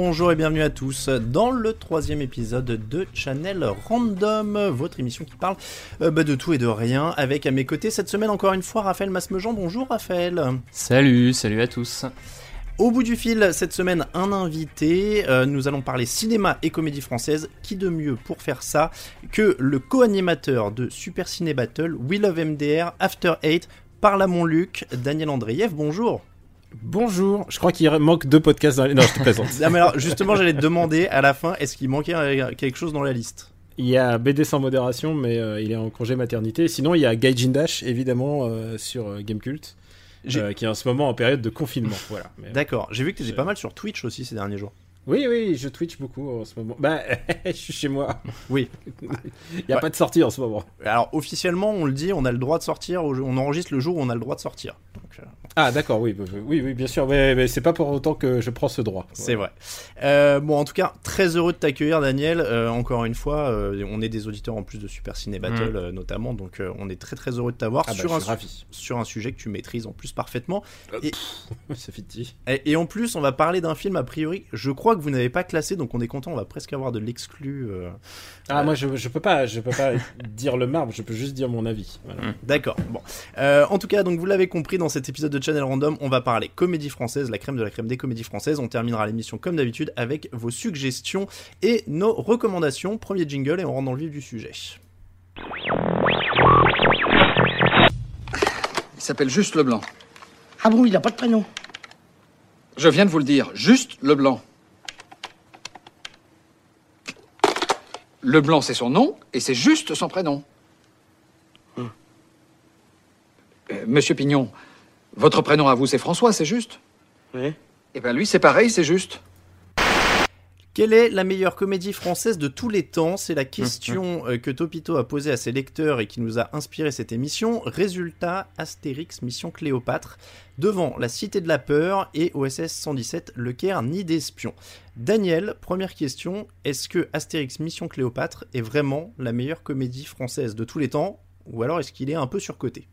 Bonjour, et bienvenue à tous dans le troisième épisode de Channel Random, votre émission qui parle euh, bah, de tout et de rien, avec à mes côtés cette semaine encore une fois Raphaël Masmejean. Bonjour Raphaël. Salut, salut à tous. Au bout du fil, cette semaine, un invité. Euh, nous allons parler cinéma et comédie française. Qui de mieux pour faire ça que le co-animateur de Super Ciné Battle, We Love MDR, After Eight, par la Luc, Daniel Andreev. Bonjour. Bonjour, je crois qu'il manque deux podcasts dans les... Non, je te présente. Ah, mais alors, justement, j'allais te demander à la fin, est-ce qu'il manquait quelque chose dans la liste? Il y a BD sans modération, mais euh, il est en congé maternité. Sinon, il y a Gaijin Dash, évidemment, euh, sur euh, Gamecult, euh, qui est en ce moment en période de confinement. Voilà. D'accord, j'ai vu que tu étais pas mal sur Twitch aussi ces derniers jours. Oui, oui, je Twitch beaucoup en ce moment. Bah, je suis chez moi. Oui. Il n'y a Ouais. pas de sortie en ce moment. Alors officiellement, on le dit, on a le droit de sortir, on enregistre le jour où on a le droit de sortir. Donc, Ah, d'accord, oui, oui, oui, bien sûr. Mais, mais c'est pas pour autant que je prends ce droit. c'est vrai. Euh, bon, en tout cas, très heureux de t'accueillir, Daniel. Euh, encore une fois, euh, on est des auditeurs en plus de Super Ciné Battle, euh, notamment, donc euh, on est très très heureux de t'avoir Ah, bah, sur, un, sur un sujet que tu maîtrises en plus parfaitement. Et, Ça fait et, et en plus, on va parler d'un film a priori, je crois que vous n'avez pas classé, donc on est content, on va presque avoir de l'exclu. euh, Ah, moi, je, je peux pas, je peux pas dire le marbre, je peux juste dire mon avis. Voilà. D'accord. Bon. Euh, en tout cas, donc vous l'avez compris, dans cet épisode de Channel Random, on va parler comédie française, la crème de la crème des comédies françaises. On terminera l'émission comme d'habitude avec vos suggestions et nos recommandations. Premier jingle et on rentre dans le vif du sujet. Il s'appelle Juste Leblanc. Ah bon, il a pas de prénom. Je viens de vous le dire, Juste Leblanc. Leblanc, c'est son nom, et c'est juste son prénom. Euh, Monsieur Pignon, votre prénom à vous, c'est François, c'est juste Oui. Eh bien, lui, c'est pareil, c'est juste. Quelle est la meilleure comédie française de tous les temps? C'est la question euh, que Topito a posée à ses lecteurs et qui nous a inspiré cette émission. Résultat, Astérix Mission Cléopâtre, devant La Cité de la Peur et OSS 117, Le Caire, Nid d'Espions. Daniel, première question, est-ce que Astérix Mission Cléopâtre est vraiment la meilleure comédie française de tous les temps? Ou alors est-ce qu'il est un peu surcoté?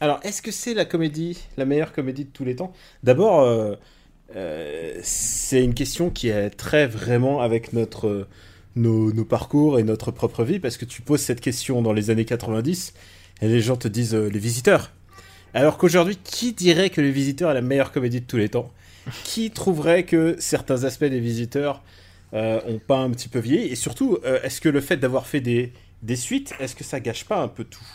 Alors, est-ce que c'est la comédie, la meilleure comédie de tous les temps? D'abord, euh, euh, c'est une question qui est très vraiment avec notre, euh, nos, parcours et notre propre vie, parce que tu poses cette question dans les années 90 et les gens te disent les visiteurs. Alors qu'aujourd'hui, qui dirait que les visiteurs est la meilleure comédie de tous les temps? Qui trouverait que certains aspects des visiteurs ont pas un petit peu vieilli? Et surtout, est-ce que le fait d'avoir fait des, des suites, est-ce que ça gâche pas un peu tout?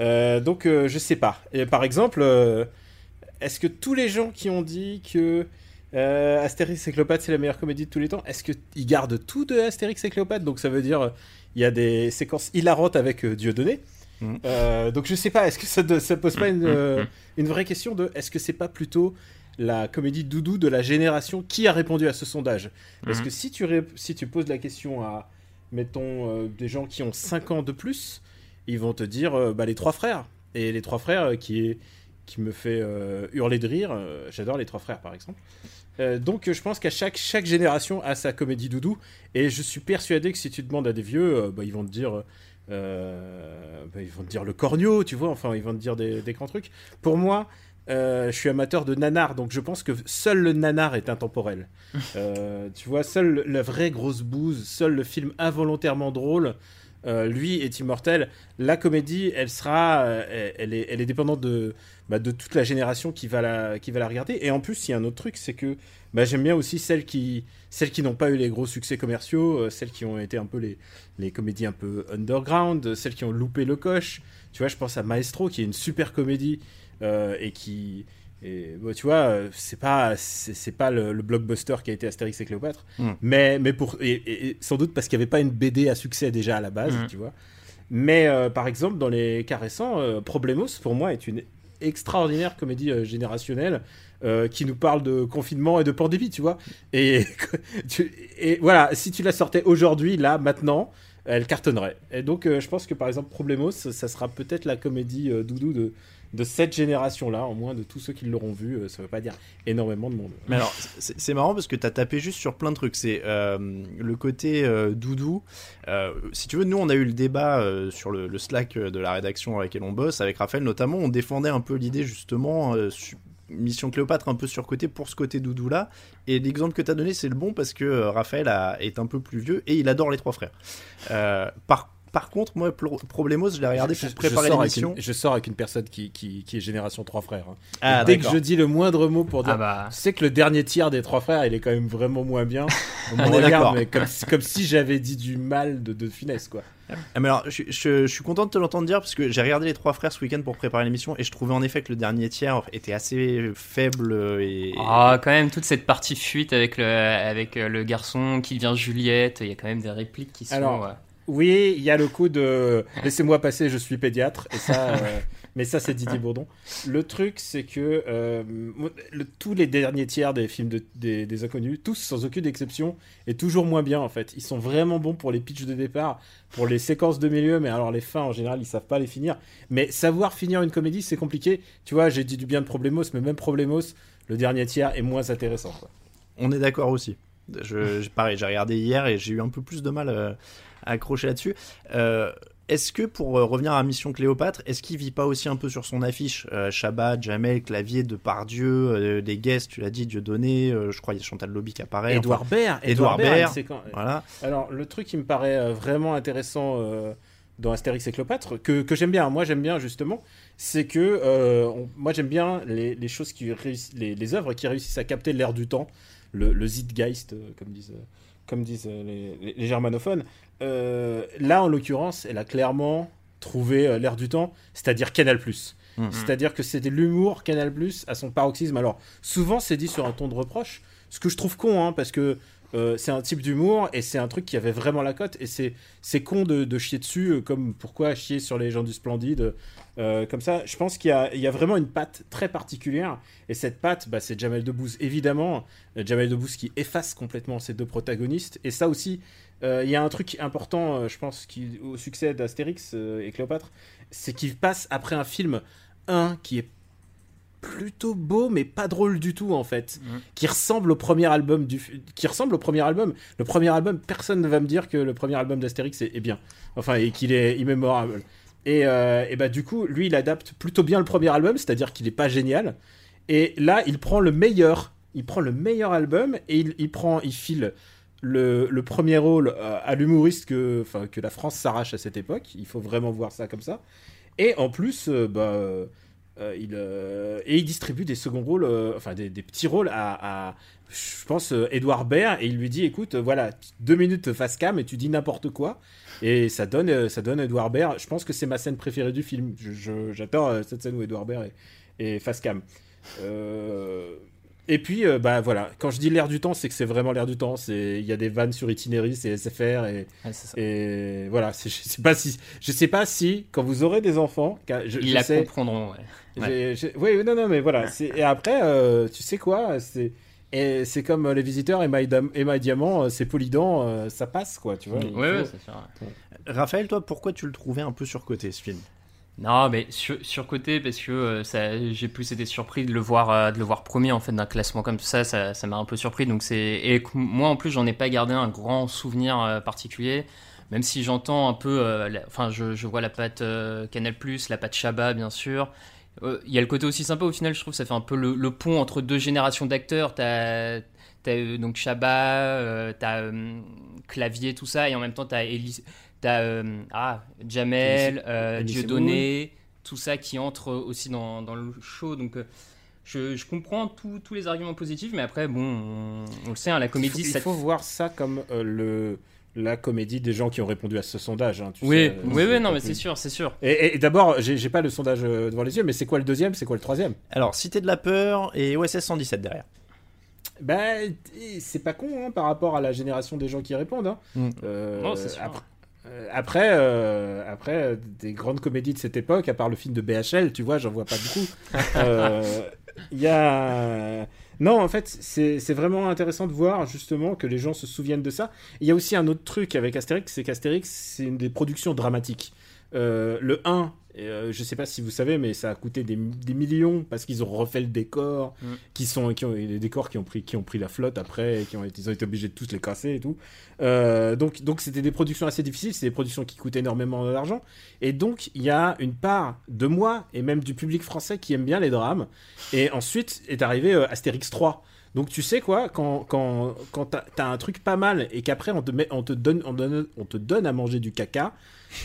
Euh, donc euh, je sais pas. Et par exemple, euh, est-ce que tous les gens qui ont dit que Astérix et Cléopâtre c'est la meilleure comédie de tous les temps, est-ce qu'ils gardent tout de Astérix et Cléopâtre? Donc ça veut dire il y a des séquences hilarantes avec Dieudonné. Euh, donc je sais pas, est-ce que ça, pose pas une, euh, une vraie question de est-ce que c'est pas plutôt la comédie doudou de la génération qui a répondu à ce sondage? Parce que si tu, si tu poses la question à, mettons, euh, des gens qui ont 5 ans de plus, ils vont te dire euh, bah, les trois frères. Et les trois frères euh, qui, qui me fait euh, hurler de rire. J'adore les trois frères par exemple. Euh, donc je pense qu'à chaque, chaque génération a sa comédie doudou. Et je suis persuadé que si tu demandes à des vieux, euh, bah, ils vont te dire. euh, bah, ils vont te dire le corneau, tu vois, enfin ils vont te dire des, des grands trucs. Pour moi, je suis amateur de nanar, donc je pense que seul le nanar est intemporel. Tu vois, seul la vraie grosse bouse, seul le film involontairement drôle lui est immortel. La comédie, elle sera, elle, est, elle est dépendante de, bah, de toute la génération qui va la, qui va la regarder. Et en plus, il y a un autre truc, c'est que bah, j'aime bien aussi celles qui, celles qui n'ont pas eu les gros succès commerciaux, celles qui ont été un peu les, les comédies un peu underground, celles qui ont loupé le coche. Tu vois, je pense à Maestro, qui est une super comédie et qui et tu vois, c'est pas c'est pas le, blockbuster qui a été Astérix et Cléopâtre, hmm. mais mais pour et, sans doute parce qu'il n'y avait pas une BD à succès déjà à la base, hmm. tu vois. Mais euh, par exemple, dans les cas récents, euh, Problemos pour moi est une extraordinaire comédie euh, générationnelle qui nous parle de confinement et de pandémie, tu vois. Et, et voilà, si tu la sortais aujourd'hui, là, maintenant, elle cartonnerait. Et donc, je pense que par exemple, Problemos, ça sera peut-être la comédie doudou de de cette génération-là, en moins de tous ceux qui l'auront vu, euh, ça veut pas dire énormément de monde. Mais alors, c'est marrant parce que tu as tapé juste sur plein de trucs. C'est euh, le côté euh, doudou. si tu veux, nous, on a eu le débat sur le, Slack de la rédaction avec laquelle on bosse, avec Raphaël notamment. On défendait un peu l'idée, justement, Mission Cléopâtre un peu surcoté pour ce côté doudou là. Et l'exemple que tu as donné, c'est le bon parce que Raphaël est un peu plus vieux et il adore les trois frères. par par contre, moi, Problemos, je l'ai regardé pour préparer l'émission. Je sors avec une personne qui, qui, est génération trois frères. Hein. Ah, dès que je dis le moindre mot pour dire, ah bah. c'est que le dernier tiers des trois frères, il est quand même vraiment moins bien. On, regarde, mais comme, comme si j'avais dit du mal de, de finesse, quoi. Ah, mais alors, je, je, suis content de te l'entendre dire parce que j'ai regardé les trois frères ce week-end pour préparer l'émission et je trouvais en effet que le dernier tiers était assez faible et. Ah, quand même, toute cette partie fuite avec le, avec le garçon qui devient Juliette, il y a quand même des répliques qui sont. Alors, oui, il y a le coup de laissez-moi passer, je suis pédiatre. Et ça, euh, mais ça, c'est Didier Bourdon. Le truc, c'est que euh, tous les derniers tiers des films des, inconnus, tous sans aucune exception, est toujours moins bien en fait. Ils sont vraiment bons pour les pitchs de départ, pour les séquences de milieu, mais alors les fins en général, ils savent pas les finir. Mais savoir finir une comédie, c'est compliqué. Tu vois, j'ai dit du bien de Problemos, mais même Problemos, le dernier tiers est moins intéressant. On est d'accord aussi. Je, pareil, j'ai regardé hier et j'ai eu un peu plus de mal. Euh, accrocher là-dessus. Euh, est-ce que pour euh, revenir à Mission Cléopâtre, est-ce qu'il vit pas aussi un peu sur son affiche euh, Shabbat, Jamel, Clavier, Depardieu, des guests, tu l'as dit, Dieudonné, je crois qu'il y a Chantal Lobby qui apparaît. Edouard Baird. Edouard Baird. Voilà. Alors le truc qui me paraît vraiment intéressant dans Astérix et Cléopâtre, que, que j'aime bien, moi j'aime bien justement, c'est que moi j'aime bien les, les, choses qui les, les œuvres qui réussissent à capter l'air du temps, le, le Zeitgeist, comme disent comme disent les, les, germanophones. Euh, là, en l'occurrence, elle a clairement trouvé euh, l'air du temps, c'est-à-dire Canal+. Mhm. C'est-à-dire que c'était l'humour Canal+, à son paroxysme. Alors, souvent, c'est dit sur un ton de reproche, ce que je trouve con, hein, parce que euh, c'est un type d'humour et c'est un truc qui avait vraiment la cote. Et c'est con de, chier dessus euh, comme pourquoi chier sur les gens du Splendide euh, comme ça. Je pense qu'il y, y a, vraiment une patte très particulière. Et cette patte bah, c'est Jamel Debbouze évidemment. Jamel Debbouze qui efface complètement ces deux protagonistes. Et ça aussi il y a un truc important je pense qui au succès d'Astérix et Cléopâtre c'est qu'il passe après un film un qui est plutôt beau mais pas drôle du tout en fait. Qui ressemble au premier album du qui ressemble au premier album. Le premier album personne ne va me dire que le premier album d'Astérix est, bien. Enfin et qu'il est immémorable. Et, euh, et, bah du coup lui il adapte plutôt bien le premier album c'est à dire qu'il est pas génial. Et là il prend le meilleur. Il prend le meilleur album et il, il prend il file le, le, premier rôle euh, à l'humoriste que, que la France s'arrache à cette époque. Il faut vraiment voir ça comme ça. Et en plus, euh, bah, il, euh, et il distribue des seconds rôles, euh, enfin des, petits rôles à, je pense, Edouard Baird, et il lui dit écoute, voilà, deux minutes face cam et tu dis n'importe quoi. Et ça donne, ça donne Edouard Baird. Je pense que c'est ma scène préférée du film. J'adore cette scène où Edouard Baird est, est face cam. Et puis, bah voilà, quand je dis l'air du temps, c'est que c'est vraiment l'air du temps. Il y a des vannes sur Itinéris c'est SFR, et, et voilà. Je sais pas si, je sais pas si, quand vous aurez des enfants, je, ils la comprendront. Ouais. Oui, non, non, mais voilà. Et après, euh, tu sais quoi C'est et c'est comme euh, les visiteurs et My, Diamant, euh, c'est Polydent, ça passe quoi, tu vois. Oui, c'est sûr. Raphaël, toi, pourquoi tu le trouvais un peu surcoté ce film? Non, mais sur, surcoté parce que j'ai plus été surpris de le voir, de le voir premier en fait d'un classement comme ça, ça, m'a un peu surpris. Donc c'est et moi en plus j'en ai pas gardé un grand souvenir particulier, même si j'entends un peu, enfin je, je, vois la patte Canal la patte Chabat bien sûr, il y a le côté aussi sympa au final, je trouve, ça fait un peu le, pont entre deux générations d'acteurs. T'as as, euh, donc Chabat, euh, t'as Clavier, tout ça, et en même temps t'as T'as euh, ah, Jamel, euh, Dieudonné, tout ça qui entre aussi dans, dans le show. Donc euh, je, je comprends tous tous les arguments positifs, mais après, bon, on, on le sait, hein, la Il faut, comédie, il ça. faut voir ça comme euh, le la comédie des gens qui ont répondu à ce sondage. hein, tu Oui, sais, euh, oui, oui, non, mais c'est sûr, c'est sûr. Et, et- et d'abord, j'ai pas le sondage euh, devant les yeux, mais c'est quoi le deuxième C'est quoi le troisième? Alors, Cité de la Peur et OSS 117 derrière. Ben, c'est pas con hein, par rapport à la génération des gens qui répondent. hein. Mm. Euh, Non, c'est sûr. Après, euh, après, euh, après, euh, des grandes comédies de cette époque, à part le film de BHL, tu vois, j'en vois pas beaucoup. Euh, Il y a. Non, en fait, c'est vraiment intéressant de voir justement que les gens se souviennent de ça. Il y a aussi un autre truc avec Astérix, c'est qu'Astérix, c'est une des productions dramatiques. Euh, le 1, euh, je sais pas si vous savez, mais ça a coûté des, des millions parce qu'ils ont refait le décor, Mm. qui sont, qui ont, les décors qui ont pris, qui ont pris la flotte après, et qui ont été, ils ont été obligés de tous les casser et tout. Euh, donc, donc c'était des productions assez difficiles, c'est des productions qui coûtent énormément d'argent, et donc il y a une part de moi et même du public français qui aime bien les drames. Et ensuite est arrivé euh, Astérix 3. Donc tu sais quoi, quand, quand, quand t'as as un truc pas mal et qu'après on te, met, on, te donne, on, donne, on te donne à manger du caca,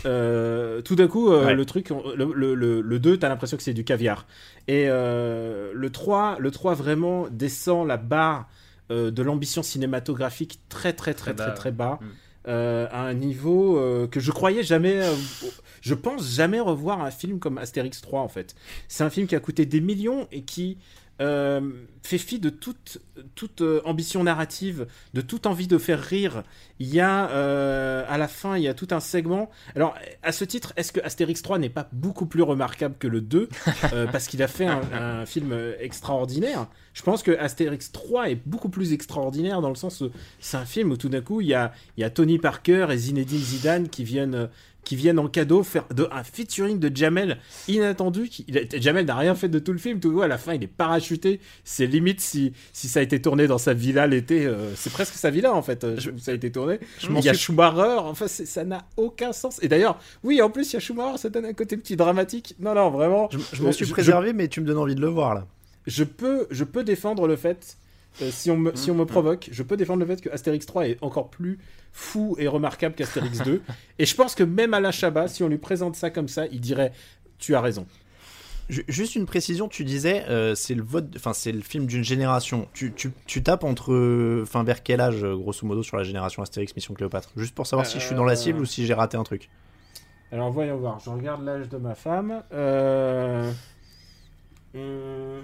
euh, tout d'un coup euh, Ouais. le truc, le, le, le, le 2 t'as l'impression que c'est du caviar. Et euh, le 3, le 3 vraiment descend la barre de l'ambition cinématographique très très très Très très bas, très bas, Mm. à un niveau que je croyais jamais, je pense jamais revoir un film comme Astérix 3 en fait. C'est un film qui a coûté des millions et qui euh, fait fi de toute, toute euh, ambition narrative, de toute envie de faire rire. Il y a, euh, à la fin, il y a tout un segment. Alors, à ce titre, est-ce que Astérix 3 n'est pas beaucoup plus remarquable que le 2 euh, Parce qu'il a fait un, un film extraordinaire? Je pense que Astérix 3 est beaucoup plus extraordinaire dans le sens c'est un film où tout d'un coup, il y a, il y a Tony Parker et Zinedine Zidane qui viennent... euh, qui viennent en cadeau faire de, un featuring de Jamel inattendu. Qui, il Jamel n'a rien fait de tout le film. Tout le coup, à la fin, il est parachuté. C'est limite si, si ça a été tourné dans sa villa l'été. euh, c'est presque sa villa en fait. euh, où ça a été tourné. m'en il y a suis- Schumacher. Enfin, ça n'a aucun sens. Et d'ailleurs, oui, en plus, il y a Schumacher. Ça donne un côté petit dramatique. Non, non, vraiment. Je, je m'en Euh, suis je- préservé, mais tu me donnes envie de le voir là. je peux, je peux défendre le fait, euh, si, on me, si on me provoque, je peux défendre le fait que Astérix 3 est encore plus fou et remarquable qu'Astérix 2. et je pense que même Alain Chabat, si on lui présente ça comme ça, il dirait Tu as raison. Ju- Juste une précision, tu disais, euh, c'est le vote, enfin c'est le film d'une génération. Tu, tu, tu tapes entre, enfin vers quel âge, euh, grosso modo, sur la génération Astérix Mission Cléopâtre? Juste pour savoir si je suis dans la cible ou si j'ai raté un truc. Alors voyons voir, je regarde l'âge de ma femme. Euh, hum,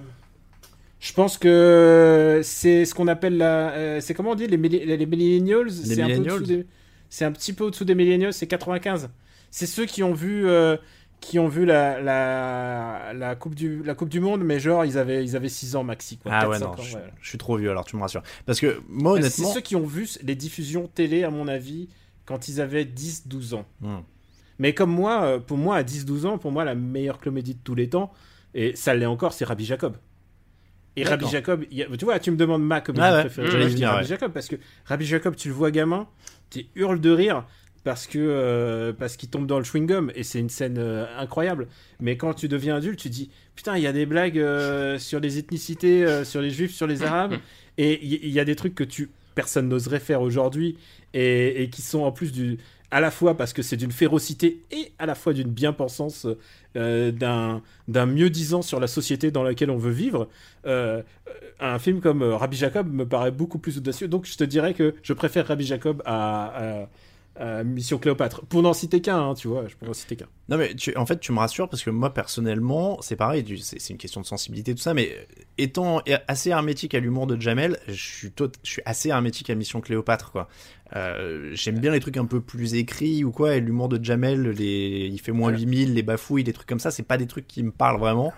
Je pense que c'est ce qu'on appelle la. euh, c'est comment on dit les, les millennials C'est un C'est petit peu au-dessous des millennials, c'est 95. C'est ceux qui ont vu. euh, qui ont vu la, la, la, coupe du, la Coupe du Monde, mais genre ils avaient, ils avaient 6 ans maxi. Quoi, Ah 4, ouais, 5 non, ans, je, ouais. je suis trop vieux alors tu me rassures. Parce que moi Bah, C'est honnêtement, ceux qui ont vu les diffusions télé, à mon avis, quand ils avaient 10-12 ans. Hmm. Mais comme moi, euh, pour moi, à 10-12 ans, pour moi, la meilleure comédie de tous les temps, et ça l'est encore, c'est Rabbi Jacob. Et. Rabbi Jacob, il y a- tu vois, tu me demandes ma comédie Ah ouais, préférée. j'allais Rabbi. Jacob, parce que Rabbi Jacob, tu le vois gamin, tu hurles de rire parce que euh, parce qu'il tombe dans le chewing-gum et c'est une scène euh, incroyable. Mais quand tu deviens adulte, tu dis putain, il y a des blagues euh, sur les ethnicités, sur les juifs, sur les arabes, et il y, a des trucs que tu personne n'oserait faire aujourd'hui et, et qui sont en plus du à la fois parce que c'est d'une férocité et à la fois d'une bien-pensance euh, d'un mieux-disant sur la société dans laquelle on veut vivre. Euh, un film comme euh, Rabbi Jacob me paraît beaucoup plus audacieux. Donc je te dirais que je préfère Rabbi Jacob à- à Mission Cléopâtre. Pour n'en citer qu'un, hein, tu vois, je pourrais en citer qu'un. Non mais tu- en fait tu me rassures parce que moi personnellement c'est pareil, c'est une question de sensibilité tout ça, mais étant assez hermétique à l'humour de Jamel, je suis, tot- je suis assez hermétique à Mission Cléopâtre quoi. Euh, J'aime bien les trucs un peu plus écrits ou quoi, et l'humour de Jamel, les... il fait moins Alors- 8000, les bafouilles, des trucs comme ça, c'est pas des trucs qui me parlent vraiment.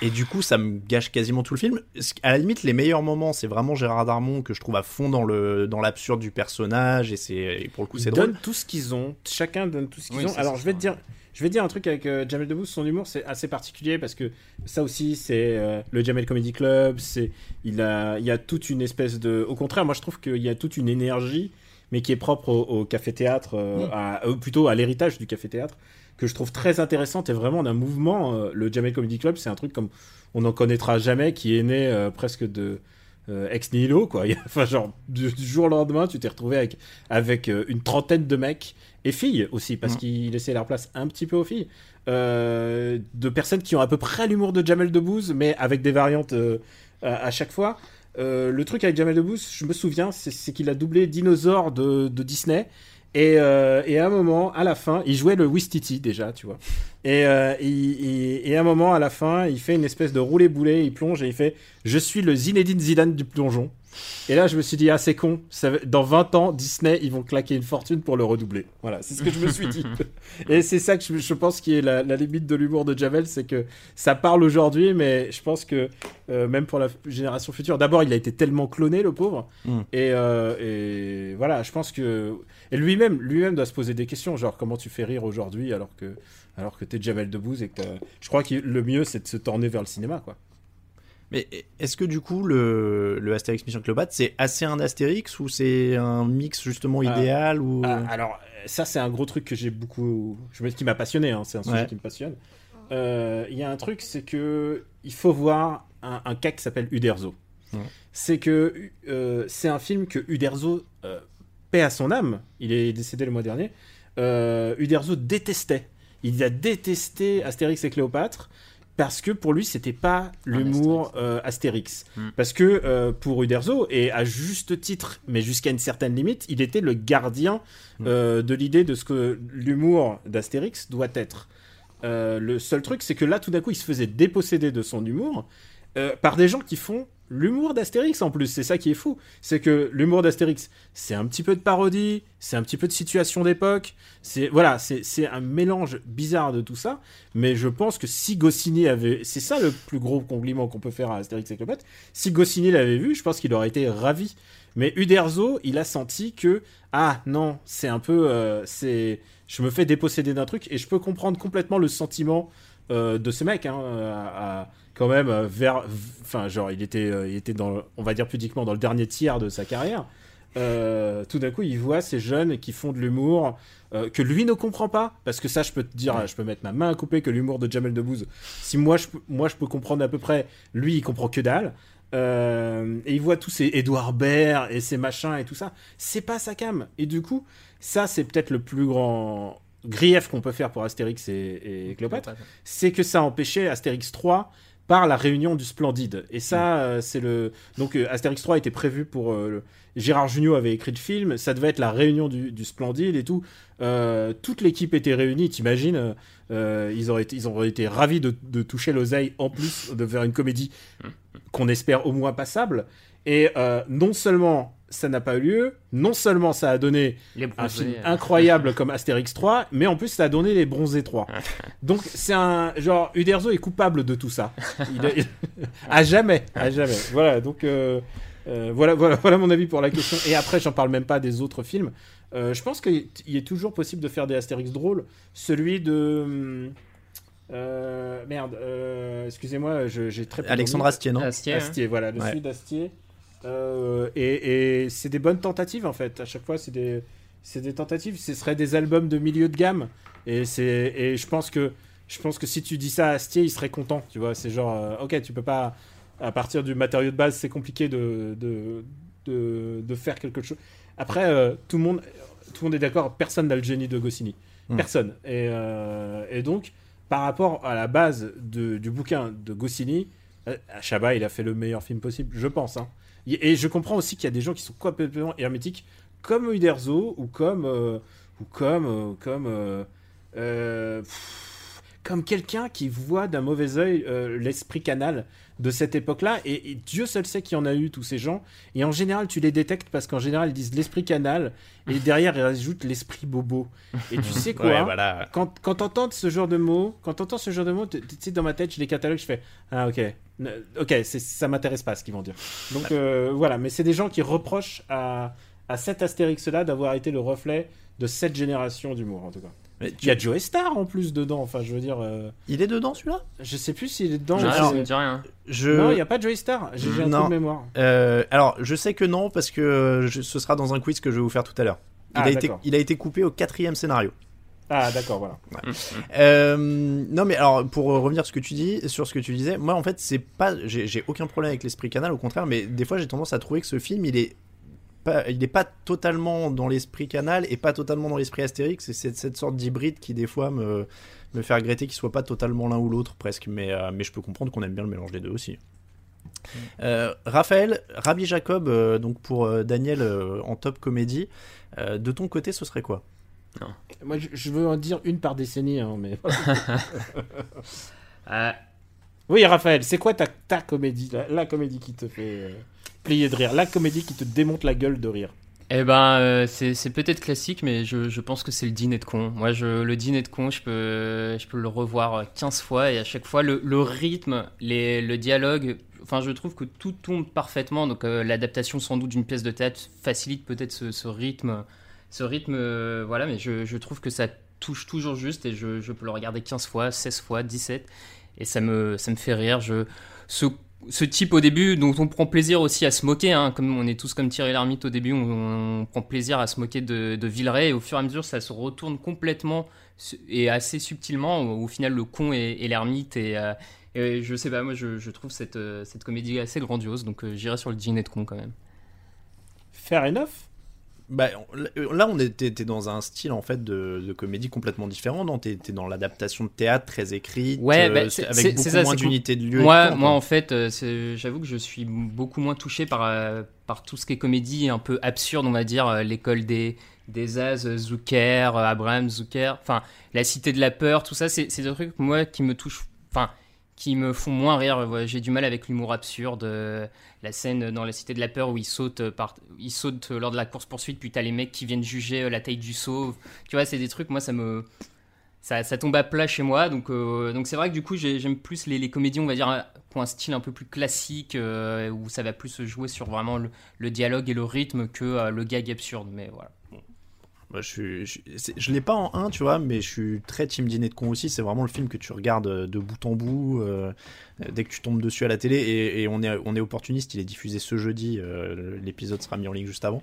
Et du coup, ça me gâche quasiment tout le film. À la limite, les meilleurs moments, c'est vraiment Gérard Darmon que je trouve à fond dans l'absurde du personnage et et pour le coup c'est drôle. Donnent tout ce qu'ils ont. Chacun donne tout ce qu'ils Oui, ont. Alors je vais ça, te dire, je vais te dire un truc avec euh, Jamel Debbouze. Son humour c'est assez particulier parce que ça aussi c'est euh, le Jamel Comedy Club. C'est il a il y a toute une espèce de. Au contraire, moi je trouve qu'il y a toute une énergie, mais qui est propre au, au café théâtre, Mm. à, euh, plutôt à l'héritage du café théâtre, que je trouve très intéressante et vraiment d'un mouvement. euh, le Jamel Comedy Club, c'est un truc comme on n'en connaîtra jamais, qui est né euh, presque de euh, ex nihilo, quoi. enfin, genre, du, jour au lendemain, tu t'es retrouvé avec, avec euh, une trentaine de mecs et filles aussi, parce mm. qu'il laissait leur place un petit peu aux filles. Euh, de personnes qui ont à peu près l'humour de Jamel Debbouze, mais avec des variantes à, chaque fois. le truc avec Jamel Debbouze, je me souviens, c'est qu'il a doublé Dinosaure de, de Disney. Et, et, à un moment, à la fin, il jouait le Wistiti déjà, tu vois. Et, et, à un moment, à la fin, il fait une espèce de roulé-boulet, il plonge et il fait Je suis le Zinedine Zidane du plongeon. Et là, je me suis dit, ah, c'est con. dans 20 ans, Disney, ils vont claquer une fortune pour le redoubler. Voilà, c'est ce que je me suis dit. Et c'est ça que je, pense qui est la, limite de l'humour de Javel, c'est que ça parle aujourd'hui, mais je pense que euh, même pour la génération future, d'abord, il a été tellement cloné, le pauvre. Mm. Euh, et, voilà, je pense que. Et lui-même, lui-même doit se poser des questions, genre, comment tu fais rire aujourd'hui alors que, alors que t'es Javel Debbouze et que Je crois que le mieux, c'est de se tourner vers le cinéma, quoi. Mais est-ce que du coup le, le Astérix Mission Cléopâtre c'est assez un Astérix ou c'est un mix justement ah. idéal ou ah, Alors ça c'est un gros truc que j'ai beaucoup, je qui m'a passionné, hein, c'est un sujet qui me passionne. Euh, il y a un truc c'est que il faut voir un, un cas qui s'appelle Uderzo. C'est que euh, c'est un film que Uderzo euh, paie à son âme. Il est décédé le mois dernier. Uderzo détestait. Il a détesté Astérix et Cléopâtre parce que pour lui c'était pas l'humour euh, Astérix. Hmm. Parce que euh, pour Uderzo, et à juste titre, mais jusqu'à une certaine limite, il était le gardien hmm. euh, de l'idée de ce que l'humour d'Astérix doit être. le seul truc, c'est que là, tout d'un coup, il se faisait déposséder de son humour par des gens qui font l'humour d'Astérix en plus, c'est ça qui est fou. C'est que l'humour d'Astérix, c'est un petit peu de parodie, c'est un petit peu de situation d'époque, c'est voilà, c'est un mélange bizarre de tout ça. Mais je pense que si Goscinny avait, c'est ça le plus gros compliment qu'on peut faire à Astérix et Cléopâtre. Si Goscinny l'avait vu, je pense qu'il aurait été ravi. Mais Uderzo, il a senti que ah non, c'est un peu, euh, c'est, je me fais déposséder d'un truc et je peux comprendre complètement le sentiment euh, de ce mec hein, à quand même euh, vers, enfin genre il était, euh, il était dans, on va dire pudiquement dans le dernier tiers de sa carrière. Euh, tout d'un coup, il voit ces jeunes qui font de l'humour que lui ne comprend pas, parce que ça, je peux te dire, je peux mettre ma main à couper que l'humour de Jamel Debbouze, si moi je, moi je peux comprendre à peu près, lui il comprend que dalle. et il voit tous ces Edouard Baird et ces machins et tout ça, c'est pas sa cam. Et du coup, ça c'est peut-être le plus grand grief qu'on peut faire pour Astérix et, et Cléopâtre, c'est que ça empêchait Astérix 3 par la réunion du Splendide. Et ça, mm. euh, c'est le. Donc, euh, Astérix 3 était prévu pour. Euh, Gérard Jugnot avait écrit le film, ça devait être la réunion du, Splendide et tout. toute l'équipe était réunie, t'imagines ils, auraient été, ils auraient été ravis de, de toucher l'oseille en plus de faire une comédie mm. qu'on espère au moins passable. Et non seulement ça n'a pas eu lieu. Non seulement ça a donné un film euh. incroyable comme Astérix 3, mais en plus ça a donné les Bronzés 3. Donc c'est un genre Uderzo est coupable de tout ça. Il, à jamais, à jamais. Voilà, donc euh, euh, voilà, voilà, voilà mon avis pour la question. Et après, j'en parle même pas des autres films. je pense qu'il est toujours possible de faire des Astérix drôles. Celui de merde, excusez-moi, j'ai très Alexandre Astier, non Astier, Astier voilà, le ouais. d'Astier. Euh, et, c'est des bonnes tentatives en fait. À chaque fois, c'est des, des tentatives. Ce seraient des albums de milieu de gamme. Et, et je, pense que, je pense que si tu dis ça à Astier, il serait content. Tu vois, c'est genre, euh, ok, tu peux pas. À partir du matériau de base, c'est compliqué de, de, de, faire quelque chose. Après, euh, tout, le monde, tout le monde est d'accord, personne n'a le génie de Goscinny. Hmm. Personne. Et, et, donc, par rapport à la base de, du bouquin de Goscinny, Chabat, il a fait le meilleur film possible, je pense. Hein. Et je comprends aussi qu'il y a des gens qui sont complètement hermétiques, comme Uderzo ou comme euh, ou comme euh, comme euh, comme quelqu'un qui voit d'un mauvais œil l'esprit canal de cette époque-là. Et, Dieu seul sait qu'il y en a eu tous ces gens. Et en général, tu les détectes parce qu'en général, ils disent l'esprit canal et derrière, ils rajoutent l'esprit bobo. Et tu sais quoi Quand, quand t'entends ce genre de mots, quand t'entends ce genre de mots, tu sais, dans ma tête, je les catalogue, je fais Ah, ok, ok, ça m'intéresse pas ce qu'ils vont dire. Donc euh, voilà, mais c'est des gens qui reprochent à, à cet Astérix-là d'avoir été le reflet de cette génération d'humour, en tout cas. Il y a Joe Star en plus dedans, enfin je veux dire. Euh, il est dedans celui-là? Je sais plus s'il est dedans. Non, alors, dis rien. Je... Non, il n'y a pas Joe Star, j'ai un trou de mémoire. Euh, alors je sais que non, parce que ce sera dans un quiz que je vais vous faire tout à l'heure. Il, ah, a, été, il a été coupé au quatrième scénario. Ah d'accord, voilà. Euh, non mais alors pour revenir sur ce que tu dis, sur ce que tu disais, moi en fait c'est pas, j'ai j'ai aucun problème avec l'esprit canal, au contraire, mais des fois j'ai tendance à trouver que ce film il est pas, il est pas totalement dans l'esprit canal et pas totalement dans l'esprit Astérix, et c'est cette sorte d'hybride qui des fois me me fait regretter qu'il soit pas totalement l'un ou l'autre presque, mais euh, mais je peux comprendre qu'on aime bien le mélange des deux aussi. Euh, Raphaël, Rabbi Jacob, euh, donc pour euh, Daniel euh, en top comédie, euh, de ton côté ce serait quoi? Moi, je, je veux en dire une par décennie, hein, mais. Euh, oui, Raphaël, c'est quoi ta, ta comédie, la, la comédie qui te fait euh, plier de rire, la comédie qui te démonte la gueule de rire Eh ben, euh, c'est peut-être classique, mais je, je pense que c'est le dîner de con. Moi, je, le dîner de con, je peux, je peux le revoir 15 fois et à chaque fois, le, le rythme, les, le dialogue, enfin, je trouve que tout tombe parfaitement. Donc, euh, l'adaptation sans doute d'une pièce de théâtre facilite peut-être ce, ce rythme, ce rythme, euh, voilà, mais je, je trouve que ça touche toujours juste et je, je peux le regarder 15 fois, 16 fois, 17 et ça me, ça me fait rire. Je, ce, ce type au début dont on prend plaisir aussi à se moquer, hein, comme on est tous comme Thierry Lhermitte au début, on, prend plaisir à se moquer de, de Villeray et au fur et à mesure ça se retourne complètement et assez subtilement. Au, au final, le con et, et l'ermite et, euh, je sais pas, moi je, je trouve cette, euh, cette comédie assez grandiose, donc euh, j'irai sur le dîner de con quand même. Fair enough Bah, on- là, on était dans un style en fait de, de comédie complètement différent. Non, t'es dans l'adaptation de théâtre très écrite, Ouais, euh, bah, avec beaucoup ça, moins d'unité de lieu. Moi, temps, moi en fait, euh, j'avoue que je suis beaucoup moins touché par, euh, par tout ce qui est comédie un peu absurde, on va dire, euh, l'école des, des As, euh, Zucker, euh, Abraham Zucker, enfin, la cité de la peur, tout ça, c'est c'est des trucs, moi, qui me touchent, enfin, qui me font moins rire. J'ai du mal avec l'humour absurde. euh, la scène dans la cité de la peur où il saute, par, il saute lors de la course poursuite, puis t'as les mecs qui viennent juger euh, la taille du saut. Tu vois, c'est des trucs, moi, ça me, ça, tombe à plat chez moi. Donc, euh, donc c'est vrai que du coup, j'ai- j'aime plus les, comédies, on va dire, euh, qui ont un style un peu plus classique, euh, où ça va plus se jouer sur vraiment le, dialogue et le rythme que euh, le gag absurde. Mais voilà. Moi, je suis, je, c'est- je l'ai pas en 1, tu vois, mais je suis très team dîner de con aussi. C'est vraiment le film que tu regardes euh, de bout en bout euh, dès que tu tombes dessus à la télé. Et, et on, est, on est opportuniste. Il est diffusé ce jeudi. euh, L'épisode sera mis en ligne juste avant.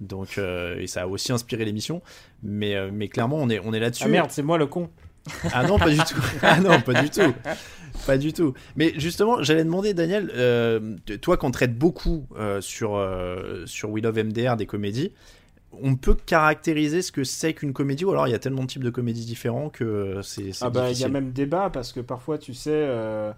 Donc, euh, et ça a aussi inspiré l'émission. Mais, mais clairement, on est, on est là-dessus. Ah merde, c'est moi le con. Ah non, pas du tout. Ah non, pas du tout. Pas du tout. Mais justement, j'allais demander, Daniel, euh, toi, qu'on traite beaucoup euh, sur, euh, sur We Love MDR des comédies, on peut caractériser ce que c'est qu'une comédie ou alors il y a tellement de types de comédies différents que c'est c'est Ah bah il y a même débat parce que parfois tu sais euh,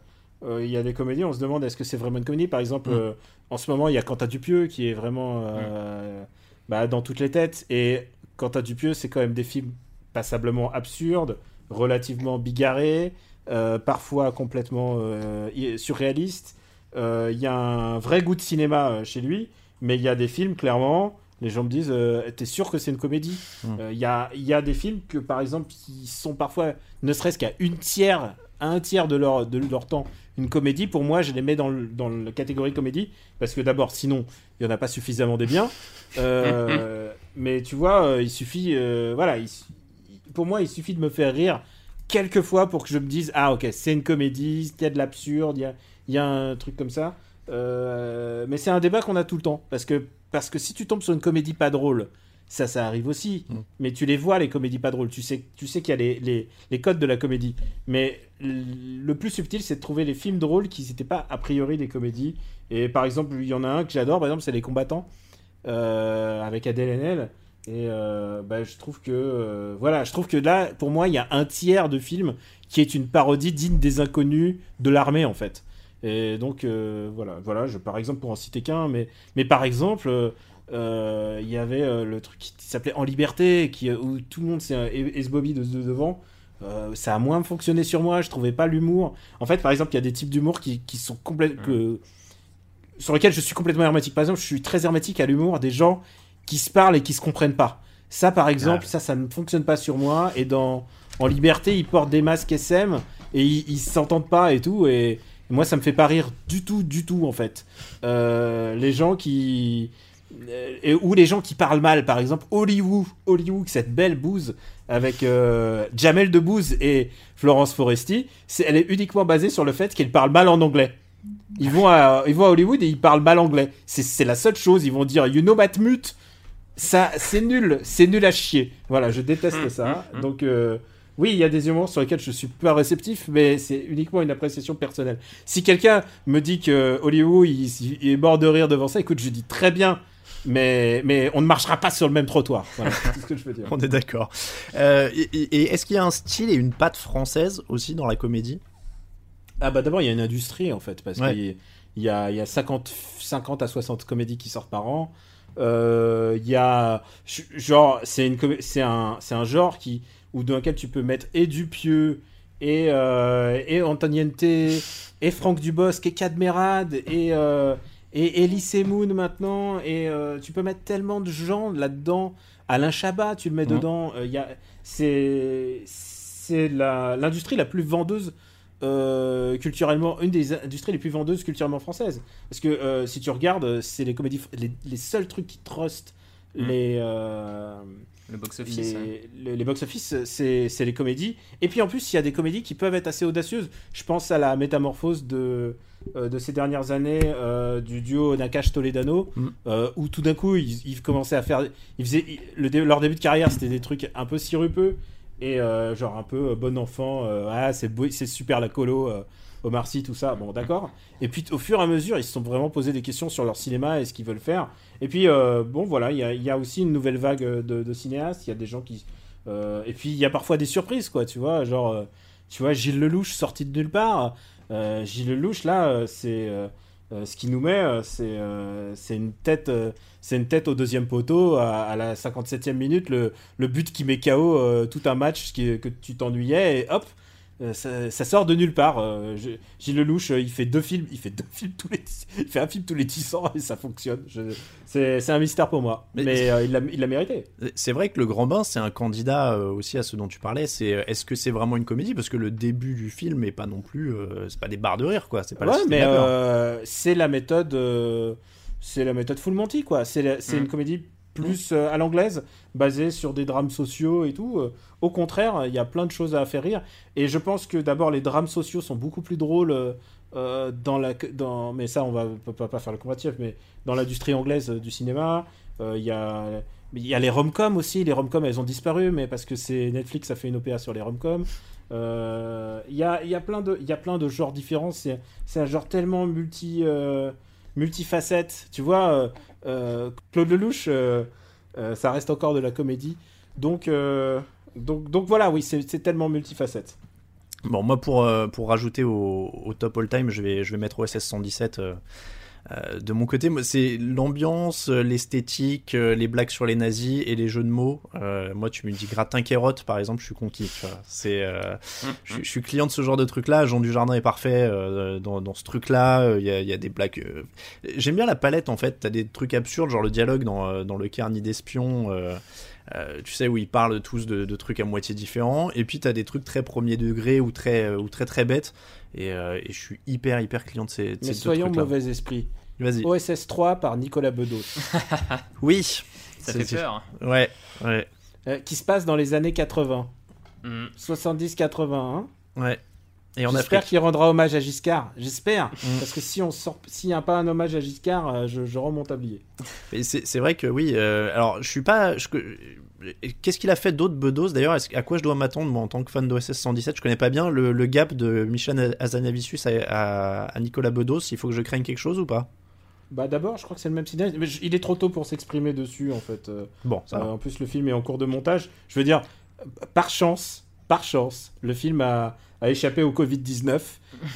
euh, il y a des comédies on se demande est-ce que c'est vraiment une comédie? Par exemple Mm. euh, en ce moment il y a Quentin Dupieux qui est vraiment euh, bah, dans toutes les têtes. Et Quentin Dupieux c'est quand même des films passablement absurdes relativement bigarrés euh, parfois complètement euh, surréalistes. Euh, il y a un vrai goût de cinéma euh, chez lui mais il y a des films clairement les gens me disent euh, t'es sûr que c'est une comédie Mm. Euh, Il y, a, il y a des films que, par exemple, qui sont parfois, ne serait-ce qu'à une tiers, à un tiers de leur, de leur temps, une comédie. Pour moi, je les mets dans, le- dans la catégorie comédie, parce que d'abord, sinon, il n'y en a pas suffisamment des biens. Euh, mais tu vois, euh, il suffit, euh, voilà, il pour moi, il suffit de me faire rire quelques fois pour que je me dise, ah ok, c'est une comédie, il y a de l'absurde, il y a, il y a un truc comme ça. Euh, mais c'est un débat qu'on a tout le temps, parce que, parce que si tu tombes sur une comédie pas drôle, ça, ça arrive aussi. Mm. Mais tu les vois, les comédies pas drôles. Tu sais, tu sais qu'il y a les, les, les codes de la comédie. Mais le plus subtil, c'est de trouver les films drôles qui n'étaient pas a priori des comédies. Et par exemple, il y en a un que j'adore, par exemple, c'est Les Combattants, euh, avec Adèle Haenel. Et euh, bah, je trouve que euh, voilà, je trouve que là, pour moi, il y a un tiers de film qui est une parodie digne des inconnus de l'armée, en fait. Et donc euh, voilà, voilà, je, par exemple pour en citer qu'un, mais mais par exemple, euh, euh, il y avait euh, le truc qui s'appelait En Liberté, qui où tout le monde s'est esbobby de, de devant. Euh, ça a moins fonctionné sur moi, je trouvais pas l'humour. En fait, par exemple, il y a des types d'humour qui, qui sont complètement que sur lesquels je suis complètement hermétique. Par exemple, je suis très hermétique à l'humour des gens qui se parlent et qui se comprennent pas. Ça, par exemple, Ah. ça, ça ne fonctionne pas sur moi. Et dans En Liberté, ils portent des masques SM et ils ils s'entendent pas et tout. Et moi, ça me fait pas rire du tout, du tout, en fait. Euh, les gens qui. euh, ou les gens qui parlent mal, par exemple, Hollywood, Hollywood, cette belle bouse avec euh, Jamel Debbouze et Florence Foresti, elle est uniquement basée sur le fait qu'elle parle mal en anglais. Ils vont, à, ils vont à Hollywood et ils parlent mal anglais. C'est, la seule chose. Ils vont dire You know Batmut ça, c'est nul, c'est nul à chier. Voilà, je déteste Mm, ça. mm, mm. Donc, euh, oui, il y a des humours sur lesquels je suis pas réceptif, mais c'est uniquement une appréciation personnelle. Si quelqu'un me dit que Hollywood il, il est mort de rire devant ça, écoute, je dis très bien, mais, mais on ne marchera pas sur le même trottoir. Voilà, c'est ce que je veux dire. On est d'accord. Euh, et et est-ce qu'il y a un style et une patte française aussi dans la comédie? Ah bah d'abord, il y a une industrie en fait, parce Ouais. qu'il y a, il y a 50, 50 à 60 comédies qui sortent par an. Euh, Il y a genre c'est une comé- c'est un c'est un genre qui ou dans lequel tu peux mettre et Dupieux et euh, et Antoniente et Franck Dubosc et Cadmerade et euh, et Elise Moon maintenant et euh, tu peux mettre tellement de gens là-dedans Alain Chabat tu le mets Mhm. dedans Euh, il y a c'est c'est la l'industrie la plus vendeuse euh, culturellement, une des industries les plus vendeuses culturellement françaises. Parce que euh, si tu regardes, c'est les comédies, les, les seuls trucs qui trustent Mm. les, euh, Le box-office. les, ouais. les, les box-office, c'est c'est les comédies. Et puis en plus, il y a des comédies qui peuvent être assez audacieuses. Je pense à la métamorphose de, euh, de ces dernières années euh, du duo Nakash-Toledano, Mm. euh, où tout d'un coup, ils, ils commençaient à faire. Ils faisaient, ils- le dé- leur début de carrière, c'était des trucs un peu sirupeux. Et genre un peu bon enfant, ah, c'est beau- c'est super la colo, Omar Sy, tout ça, bon d'accord. Et puis au fur et à mesure, ils se sont vraiment posé des questions sur leur cinéma et ce qu'ils veulent faire. Et puis euh, bon voilà, il y a, il y a aussi une nouvelle vague euh, de, de cinéastes, il y a des gens qui... euh, et puis il y a parfois des surprises, quoi, tu vois, genre, tu vois, Gilles Lelouch sorti de nulle part. Euh, Gilles Lelouch, là, c'est... euh, ce qui nous met, euh, c'est euh, une tête, c'est une tête au deuxième poteau à, à la 57e minute, le, le but qui met KO tout un match qui, que tu t'ennuyais et hop, euh, ça, ça sort de nulle part. Euh, je- Gilles Lelouch, euh, il fait deux films, il fait deux films tous les, il fait un film tous les 10 ans et ça fonctionne. C'est un mystère pour moi, Mais- mais, il l'a mérité. C'est vrai que Le Grand Bain, c'est un candidat aussi à ce dont tu parlais. C'est est-ce que c'est vraiment une comédie? Parce que le début du film est pas non plus, c'est pas des barres de rire quoi. C'est pas la Ouais, mais c'est la méthode, c'est la méthode Full Monty quoi. C'est la- c'est Mm. une comédie plus euh, à l'anglaise, basée sur des drames sociaux et tout. Euh, au contraire, il y a plein de choses à faire rire. Et je pense que d'abord les drames sociaux sont beaucoup plus drôles. euh, dans la, dans, mais ça on va pas, faire le comparatif, mais dans l'industrie anglaise du cinéma, il y a y a les rom-coms aussi. Les rom-coms, elles ont disparu, mais parce que c'est Netflix a fait une OPA sur les rom-coms. Il y, a, y, a plein de- y a plein de genres différents. C'est un genre tellement multi, multifacette. Tu vois, Claude Lelouch, euh, euh, ça reste encore de la comédie. Donc, euh, donc, voilà, oui, c'est tellement multifacette. Bon, moi pour euh, pour rajouter au, au top all time, je vais je vais mettre OSS 117. Euh, de mon côté, c'est l'ambiance, euh, l'esthétique, euh, les blagues sur les nazis et les jeux de mots. Euh, moi, tu me dis gratin carotte, par exemple, je suis conquis. tu vois. C'est, euh, je, je suis client de ce genre de truc-là. Jean Dujardin est parfait euh, dans, dans ce truc-là. Il y, y a des blagues. J'aime bien la palette en fait. T'as des trucs absurdes, genre le dialogue dans, dans le carnet d'espion. Euh, tu sais où ils parlent tous de, de trucs à moitié différents. Et puis t'as des trucs très premier degré ou très euh, ou très très bêtes. Et, euh, et je suis hyper hyper client de ces, de Mais ces deux soyons mauvais esprit. Vas-y. OSS 3 par Nicolas Bedos, Oui. Ça C'est- fait peur. Ouais, ouais, euh, qui se passe dans les années 80, Mm. 70-80. Hein ouais. Et J'espère qu'il rendra hommage à Giscard. J'espère. Mm. Parce que si on sort, s'il n'y a pas un hommage à Giscard, euh, je, je tablier. Et C'est vrai que oui. euh, alors, je suis pas. je- Qu'est-ce qu'il a fait d'autre, Bedos D'ailleurs, à quoi je dois m'attendre, moi, en tant que fan d'OSS 117 Je connais pas bien le, le gap de Michel Azanavicius à, à, à Nicolas Bedos. Il faut que je craigne quelque chose ou pas? Bah d'abord, je crois que c'est le même. Mais je- il est trop tôt pour s'exprimer dessus, en fait. euh. Bon, ça Euh, en plus, le film est en cours de montage. Je veux dire, par chance, par chance, le film a, a échappé au Covid-19.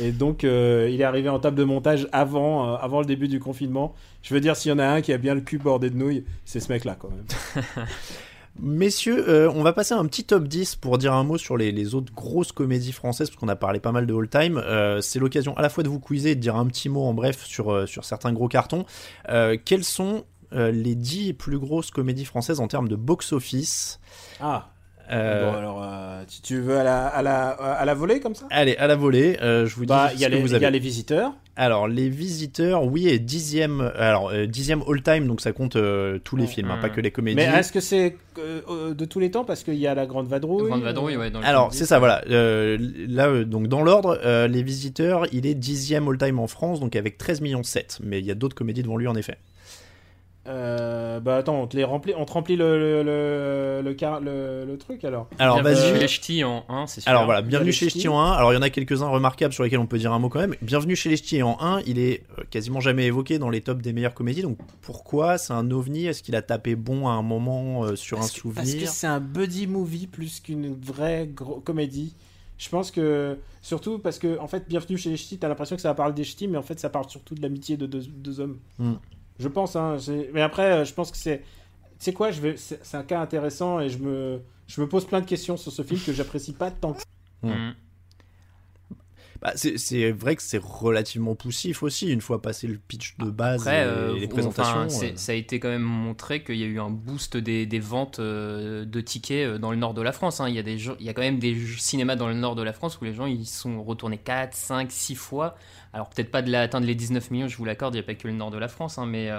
et donc, euh, il est arrivé en table de montage avant, euh, avant le début du confinement. Je veux dire, s'il y en a un qui a bien le cul bordé de nouilles, c'est ce mec-là, quand même. Messieurs, euh, on va passer à un petit top 10 pour dire un mot sur les, les autres grosses comédies françaises, parce qu'on a parlé pas mal de all-time. Euh, c'est l'occasion à la fois de vous quizer et de dire un petit mot en bref sur, sur certains gros cartons. Euh, quelles sont les 10 plus grosses comédies françaises en termes de box-office? Ah, bon, alors, euh, tu, tu veux à la, à, la, à la volée, comme ça? Allez, à la volée, euh, je vous dis Bah, ce il y, a que les- vous il y avez. a les visiteurs. Alors, les visiteurs, oui, et dixième, alors, euh, dixième all-time, donc ça compte euh, tous les films, hein, pas que les comédies. Mais est-ce que c'est euh, euh, de tous les temps? Parce qu'il y a la Grande Vadrouille. Grande vadrouille, ouais. Dans le Alors, c'est 10. ça, voilà. Euh, là, euh, donc, dans l'ordre, euh, les visiteurs, il est dixième all-time en France, donc avec 13 millions 7. Mais il y a d'autres comédies devant lui, en effet. Euh, bah attends, on te, les remplit, on te remplit le, le, le, le, car- le- le truc alors. Alors Bienvenue vas-y. chez les ch'tis en 1, c'est sûr. Alors voilà, bienvenue chez les ch'tis. en 1. Alors il y en a quelques-uns remarquables sur lesquels on peut dire un mot quand même. Bienvenue chez les ch'tis en 1, il est euh, quasiment jamais évoqué dans les tops des meilleures comédies. Donc pourquoi C'est un ovni? Est-ce qu'il a tapé bon à un moment euh, sur Parce un que- Parce que souvenir c'est un buddy movie plus qu'une vraie comédie. Je pense que, surtout parce que, en fait, Bienvenue chez les Ch'tis, t'as l'impression que ça parle des Ch'tis, mais en fait, ça parle surtout de l'amitié de deux, deux hommes. Hmm. Je pense, hein. Mais après, euh, je pense que c'est. Tu sais quoi, je vais... c'est un cas intéressant et je me... je me pose plein de questions sur ce film que j'apprécie pas tant que ça. Bah, c'est- vrai que c'est relativement poussif aussi, une fois passé le pitch de base Après, et euh, les présentations. enfin, euh. ça a été quand même montré qu'il y a eu un boost des, des ventes euh, de tickets dans le nord de la France. hein. Il, y a des il y a quand même des cinémas dans le nord de la France où les gens ils sont retournés 4, 5, 6 fois. Alors peut-être pas de la- atteindre les 19 millions, je vous l'accorde, il n'y a pas que le nord de la France, hein, mais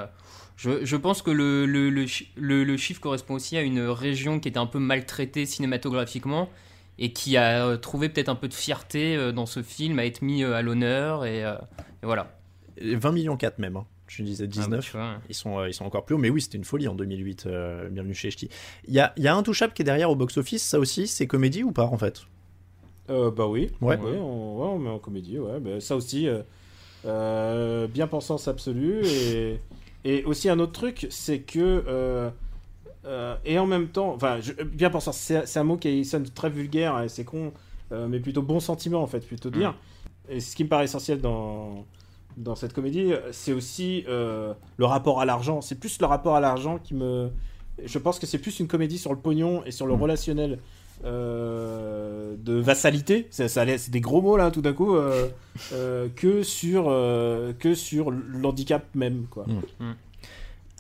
je, je pense que le, le, le chi- le- le chiffre correspond aussi à une région qui était un peu maltraitée cinématographiquement et qui a euh, trouvé peut-être un peu de fierté euh, dans ce film à être mis euh, à l'honneur et, euh, et voilà. Et 20 millions 4 même. hein. Je disais Ah, bah, 19. tu vois. Ils sont, euh, ils sont encore plus hauts, mais oui, c'était une folie en 2008. euh, bienvenue chez les ch'tis. Il y a, il y a un touchable qui est derrière au box-office, ça aussi, c'est comédie ou pas en fait? Euh, bah oui. Ouais. On, ouais, on met en comédie, ouais. Bah, ça aussi, euh, euh, bien pensance absolue. Et, et aussi un autre truc, c'est que. Euh, euh, et en même temps, enfin, je- bien pensance, c'est c'est un mot qui sonne très vulgaire et c'est con, euh, mais plutôt bon sentiment en fait, plutôt dire. Et ce qui me paraît essentiel dans, dans cette comédie, c'est aussi euh, le rapport à l'argent. C'est plus le rapport à l'argent qui me. Je pense que c'est plus une comédie sur le pognon et sur le Mm. relationnel euh, de vassalité. Ça, ça c'est des gros mots là tout d'un coup, euh, euh, que sur euh, que sur l'handicap même quoi. Mm.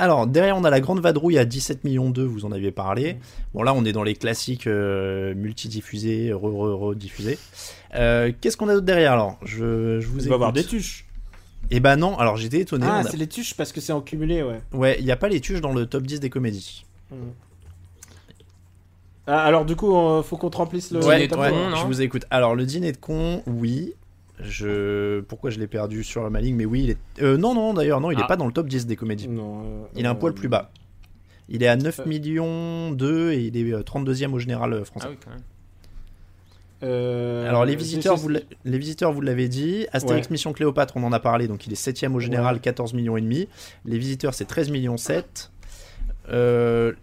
Alors, derrière, on a la Grande Vadrouille à 17 millions 2, vous en aviez parlé. Bon, là, on est dans les classiques euh, multidiffusés, re-re-rediffusés. Euh, Qu'est-ce qu'on a d'autre derrière alors? Je, je vous Il va y avoir des tuches. Eh ben non, alors j'étais étonné. Ah, a- c'est les tuches parce que c'est en cumulé, ouais. Ouais, il n'y a pas les tuches dans le top 10 des comédies. Ah, alors du coup, euh, faut qu'on te remplisse le. Ouais, le con, non je vous écoute. Alors, le dîner de con, oui. Je... Pourquoi je l'ai perdu sur ma ligne Mais oui, il est... euh, non, non, d'ailleurs, non, il n'est Ah. pas dans le top 10 des comédies. Non, euh, Il est un euh, poil plus bas. Il est à 9 Euh. millions 2 et il est euh, 32e au général français. Ah oui, quand même. euh, Alors les visiteurs, vous les visiteurs, vous l'avez dit. Astérix Ouais. Mission Cléopâtre, on en a parlé, donc il est 7ème au général, 14 millions et demi. Les visiteurs, c'est 13 millions 7. Euh,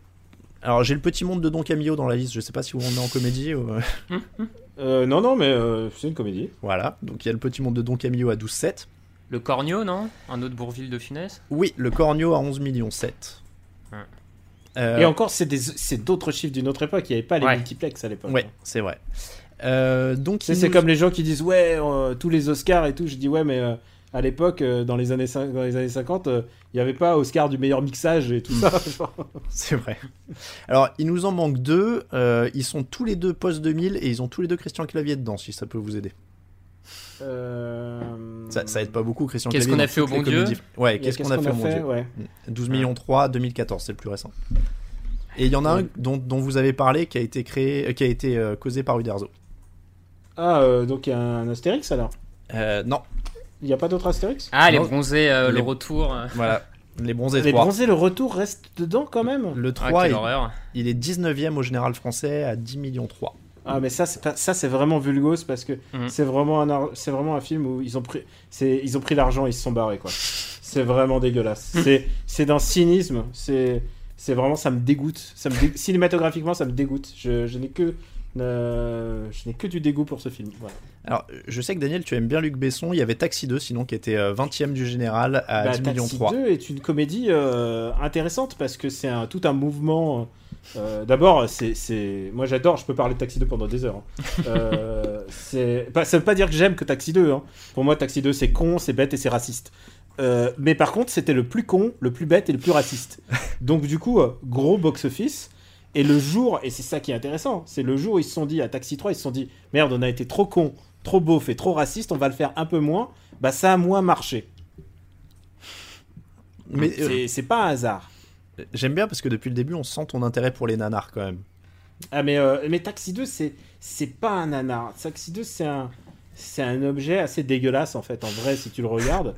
Alors j'ai le petit monde de Don Camillo dans la liste, je sais pas si vous rendez en comédie. ou- Euh, non, non, mais euh, c'est une comédie. voilà, donc il y a le petit monde de Don Camillo à 12,7. Le Cornio, non? Un autre Bourville de Funès Oui, le Cornio à 11 millions 7. Ouais. Euh, Et encore, c'est d'autres chiffres d'une autre époque. Il n'y avait pas les Ouais. multiplex à l'époque. Ouais, c'est vrai. Euh, donc C'est nous- comme les gens qui disent ouais euh, tous les Oscars et tout. Je dis ouais mais euh, à l'époque euh, dans les années cin- dans les années 50 euh, il n'y avait pas Oscar du meilleur mixage et tout ça. C'est vrai. Alors, il nous en manque deux. Euh, ils sont tous les deux post 2000 et ils ont tous les deux Christian Clavier dedans, si ça peut vous aider. Euh, Ça, ça aide pas beaucoup, Christian Qu'est-ce Clavier. qu'on a fait au bon Dieu comédies. Ouais, qu'est-ce qu'on a fait au bon Dieu ouais. 12 millions 3, 2014, c'est le plus récent. Et il y en a un dont, dont vous avez parlé qui a été créé, euh, qui a été euh, causé par Uderzo. Ah euh, donc il y a un Astérix alors? Euh, non, Il n'y a pas d'autre Astérix? Ah, les Non. bronzés, euh, Les- le retour. euh. voilà. Les bronzés Les 3. bronzés le retour reste dedans quand même? Le Ah, 3, quelle il, horreur. il est 19ème au général français à 10 millions 3. Ah mais ça c'est pas ça c'est vraiment vulgose parce que Mhm. c'est vraiment un c'est vraiment un film où ils ont pris c'est ils ont pris l'argent et ils se sont barrés quoi. C'est vraiment dégueulasse. c'est c'est d'un cynisme, c'est c'est vraiment ça me dégoûte. Ça me dé- cinématographiquement ça me dégoûte. Je, je n'ai que euh, je n'ai que du dégoût pour ce film. Voilà. Alors, je sais que Daniel, tu aimes bien Luc Besson. Il y avait Taxi 2, sinon, qui était euh, 20ème du général à Bah, 10 millions Taxi 3. 2 est une comédie euh, intéressante parce que c'est un, tout un mouvement. euh, D'abord, c'est, moi j'adore, je peux parler de Taxi 2 pendant des heures. hein. Euh, ça veut pas dire que j'aime que Taxi 2. hein. Pour moi, Taxi 2 c'est con, c'est bête et c'est raciste. Euh, mais par contre, c'était le plus con, le plus bête et le plus raciste. Donc du coup, euh, gros box-office. Et le jour, et c'est ça qui est intéressant, c'est le jour où ils se sont dit à Taxi 3, ils se sont dit merde, on a été trop con, trop beauf et trop raciste, on va le faire un peu moins. Bah ça a moins marché. Mais euh, C'est, c'est pas un hasard. j'aime bien parce que depuis le début, on sent ton intérêt pour les nanars quand même. Ah mais, euh, mais Taxi 2 c'est c'est pas un nanar. Taxi 2 c'est un c'est un objet assez dégueulasse en fait en vrai si tu le regardes.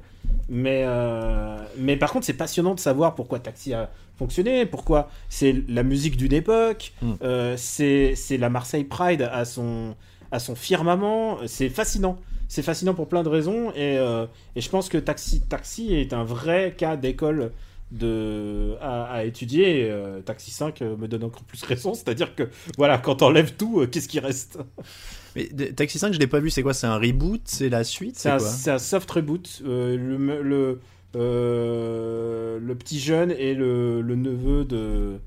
Mais, euh, mais par contre, c'est passionnant de savoir pourquoi Taxi a pourquoi c'est la musique d'une époque, Mm. euh, c'est la Marseille Pride à son, à son firmament. C'est fascinant. C'est fascinant pour plein de raisons. Et, euh, et je pense que Taxi, Taxi est un vrai cas d'école de à, à étudier. Euh, Taxi 5 me donne encore plus raison. C'est-à-dire que, voilà, quand t'enlèves tout, euh, qu'est-ce qui reste? Mais de- Taxi 5, je l'ai pas vu. C'est quoi? C'est un reboot? C'est la suite? C'est un, soft reboot. Le, le petit jeune et le, le neveu de,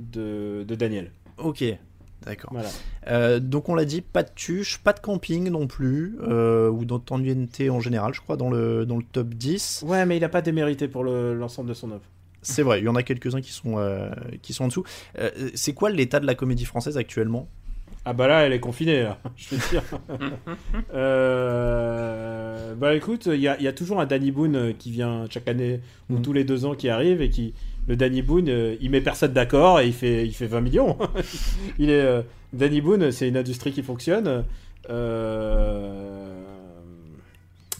de, de Daniel. Ok, d'accord. Voilà. Euh, donc on l'a dit, pas de tuche, pas de camping non plus, euh, ou d'entendue en général, je crois, dans le, dans le top 10. Ouais, mais il n'a pas démérité pour le- l'ensemble de son œuvre. C'est vrai, il y en a quelques-uns qui sont, euh, qui sont en dessous. Euh, c'est quoi l'état de la comédie française actuellement? Ah bah là, elle est confinée, là, je veux dire. Euh, bah écoute, il y a, il y a toujours un Danny Boone euh, qui vient chaque année ou Mm. tous les deux ans qui arrive et qui... Le Danny Boone, euh, il met personne d'accord et il fait, il fait 20 millions. il est, euh, Danny Boone, c'est une industrie qui fonctionne. Euh,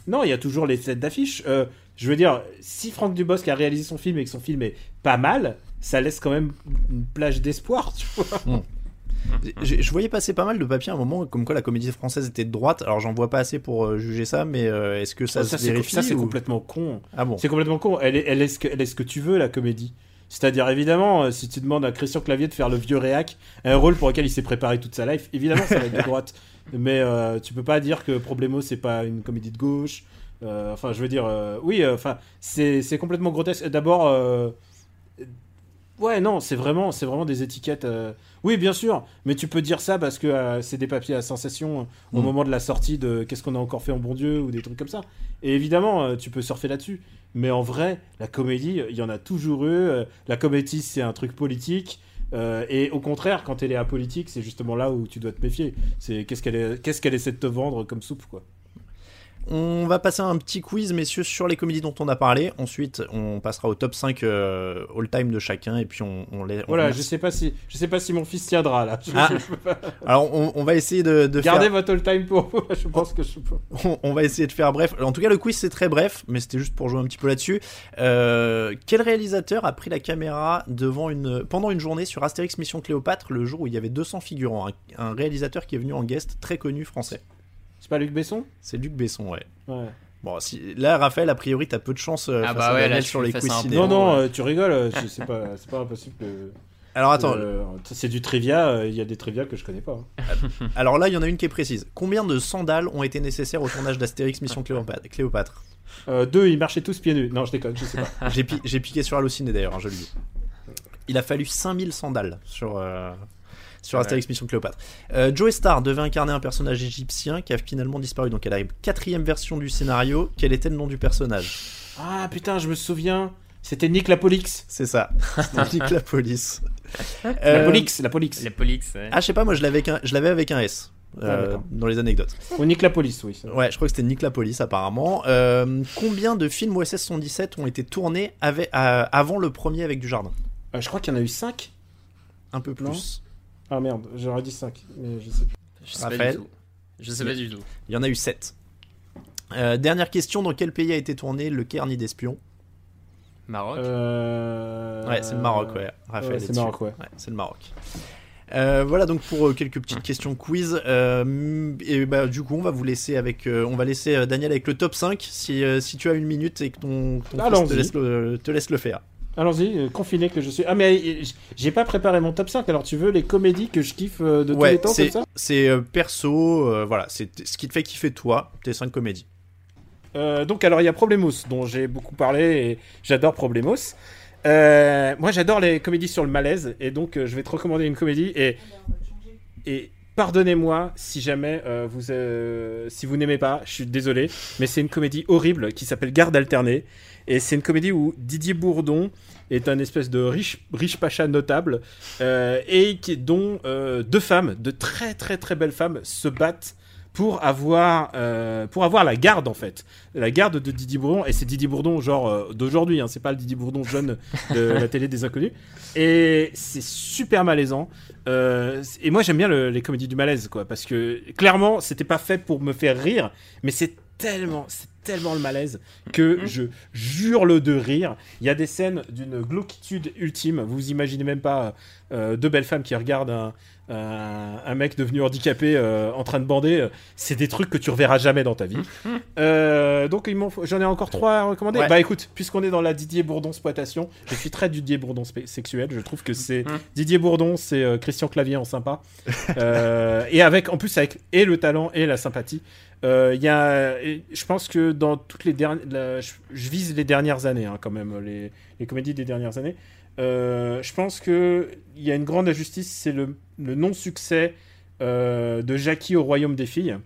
Non, il y a toujours les têtes d'affiche. Euh, je veux dire, si Franck Dubosc a réalisé son film et que son film est pas mal, ça laisse quand même une plage d'espoir, tu vois. J'ai- Je voyais passer pas mal de papiers à un moment, comme quoi la comédie française était de droite. Alors j'en vois pas assez pour euh, juger ça, mais euh, est-ce que ça, ça, se vérifie ça, c'est ou- complètement con. Ah bon C'est complètement con. Elle est, elle, est ce que, elle est ce que tu veux, la comédie. C'est-à-dire, évidemment, euh, si tu demandes à Christian Clavier de faire le vieux réac, un rôle pour lequel il s'est préparé toute sa life, évidemment, ça va être de droite. Mais euh, tu peux pas dire que Problemo, c'est pas une comédie de gauche. Euh, enfin, je veux dire, euh, oui, enfin, c'est, c'est complètement grotesque. D'abord, ouais, non, c'est vraiment, c'est vraiment des étiquettes. euh, Oui, bien sûr, mais tu peux dire ça parce que euh, c'est des papiers à sensation euh, au Mm. moment de la sortie de Qu'est-ce qu'on a encore fait en bon Dieu ou des trucs comme ça. Et évidemment, tu peux surfer là-dessus. Mais en vrai, la comédie, il y en a toujours eu. La comédie, c'est un truc politique. et au contraire, quand elle est apolitique, c'est justement là où tu dois te méfier. C'est qu'est-ce qu'elle est- qu'est-ce qu'elle essaie de te vendre comme soupe, quoi. On va passer à un petit quiz, messieurs, sur les comédies dont on a parlé. Ensuite, on passera au top 5 euh, all-time de chacun, et puis on, on les. on Voilà, je sais pas si je sais pas si mon fils tiendra là. Je- Ah. je peux pas- Alors, on, on va essayer de, de Gardez faire. votre all time pour vous. Je pense que je peux. On, on va essayer de faire bref. En tout cas, le quiz c'est très bref, mais c'était juste pour jouer un petit peu là-dessus. Euh, quel réalisateur a pris la caméra devant une pendant une journée sur Astérix Mission Cléopâtre le jour où il y avait 200 figurants? Un, un réalisateur qui est venu en guest très connu français. C'est pas Luc Besson? C'est Luc Besson, ouais. Ouais. Bon, si, là, Raphaël, a priori, t'as peu de chance euh, Ah face bah à ouais, là, sur les quiz ciné. Non, non, ouais. euh, tu rigoles. euh, c'est- pas, c'est pas impossible que. Alors attends, Euh, c'est du trivia. euh, Il y a des trivia que je connais pas. hein. alors là, il y en a une qui est précise. Combien de sandales ont été nécessaires au tournage d'Astérix Mission Cléopâtre, Cléopâtre? Euh, deux, ils marchaient tous pieds nus. Non, je déconne, je sais pas. J'ai pi- j'ai piqué sur Allociné d'ailleurs, hein, je le dis. Il a fallu 5000 sandales sur, euh, sur Astérix Mission Cléopâtre. Euh, Joe Star devait incarner un personnage égyptien qui a finalement disparu. Donc elle a une quatrième version du scénario. Quel était le nom du personnage? Ah putain, je me souviens. C'était Nick Lapolix. C'est ça. C'était Nick la police. La Euh, Polix, la Polix. Polix, ouais. Ah, je sais pas, moi je l'avais avec un, je l'avais avec un S. euh, Ah, dans les anecdotes. Ou Nick la Police, oui. Ouais, je crois que c'était Nick la police apparemment. Euh, combien de films OSS 117 ont été tournés avec, euh, avant le premier avec du jardin? Euh, je crois qu'il y en a eu 5. Un peu Non. plus. Ah merde, j'aurais dit 5. Mais je sais plus. Je sais Raphaël pas du tout. Je sais pas du tout. Il y en a eu 7. dernière question, dans quel pays a été tourné Le Caire nid d'espion? Maroc. Euh... Ouais, c'est le Maroc, ouais. Raphaël ouais, c'est dessus. Maroc, ouais. c'est le Maroc. Euh, voilà donc pour euh, quelques petites questions quiz. Euh, et bah du coup on va vous laisser avec, euh, on va laisser euh, Daniel avec le top 5 si, euh, si tu as une minute et que ton, ton fils te laisse, le, te laisse le faire. Allons-y, euh, confiné que je suis. Ah, mais euh, j'ai pas préparé mon top 5. Alors, tu veux les comédies que je kiffe euh, de tous ouais, les temps, comme ça? c'est, perso, euh, voilà, c'est ce qui te fait kiffer toi, tes 5 comédies. Euh, donc alors il y a Problemos dont j'ai beaucoup parlé et j'adore Problemos. Euh, moi j'adore les comédies sur le malaise et donc je vais te recommander une comédie et et pardonnez-moi si jamais vous si vous n'aimez pas, je suis désolé, mais c'est une comédie horrible qui s'appelle Garde alternée et c'est une comédie où Didier Bourdon est un espèce de riche riche pacha notable euh, et qui dont euh, deux femmes, de très très très belles femmes se battent pour avoir euh, pour avoir la garde en fait. La garde de Didier Bourdon et c'est Didier Bourdon genre euh, d'aujourd'hui hein, c'est pas le Didier Bourdon jeune de la télé des inconnus. Et c'est super malaisant Euh, et moi j'aime bien le- les comédies du malaise quoi parce que clairement c'était pas fait pour me faire rire mais c'est tellement c'est tellement le malaise que je jure-le de rire. Il y a des scènes d'une glauquitude ultime. Vous imaginez même pas euh, deux belles femmes qui regardent un, un, un mec devenu handicapé euh, en train de bander. C'est des trucs que tu reverras jamais dans ta vie. Euh, donc j'en ai encore trois à recommander. Ouais. Bah écoute, puisqu'on est dans la Didier Bourdon exploitation, je suis très Didier Bourdon sexuel. Je trouve que c'est Didier Bourdon, c'est Christian Clavier en sympa. Et avec, en plus, avec et le talent et la sympathie. Il y a, je pense que dans toutes les dernières, je, je vise les dernières années hein, quand même, les, les comédies des dernières années. Euh, je pense que il y a une grande injustice, c'est le, le non-succès euh, de Jackie au royaume des filles,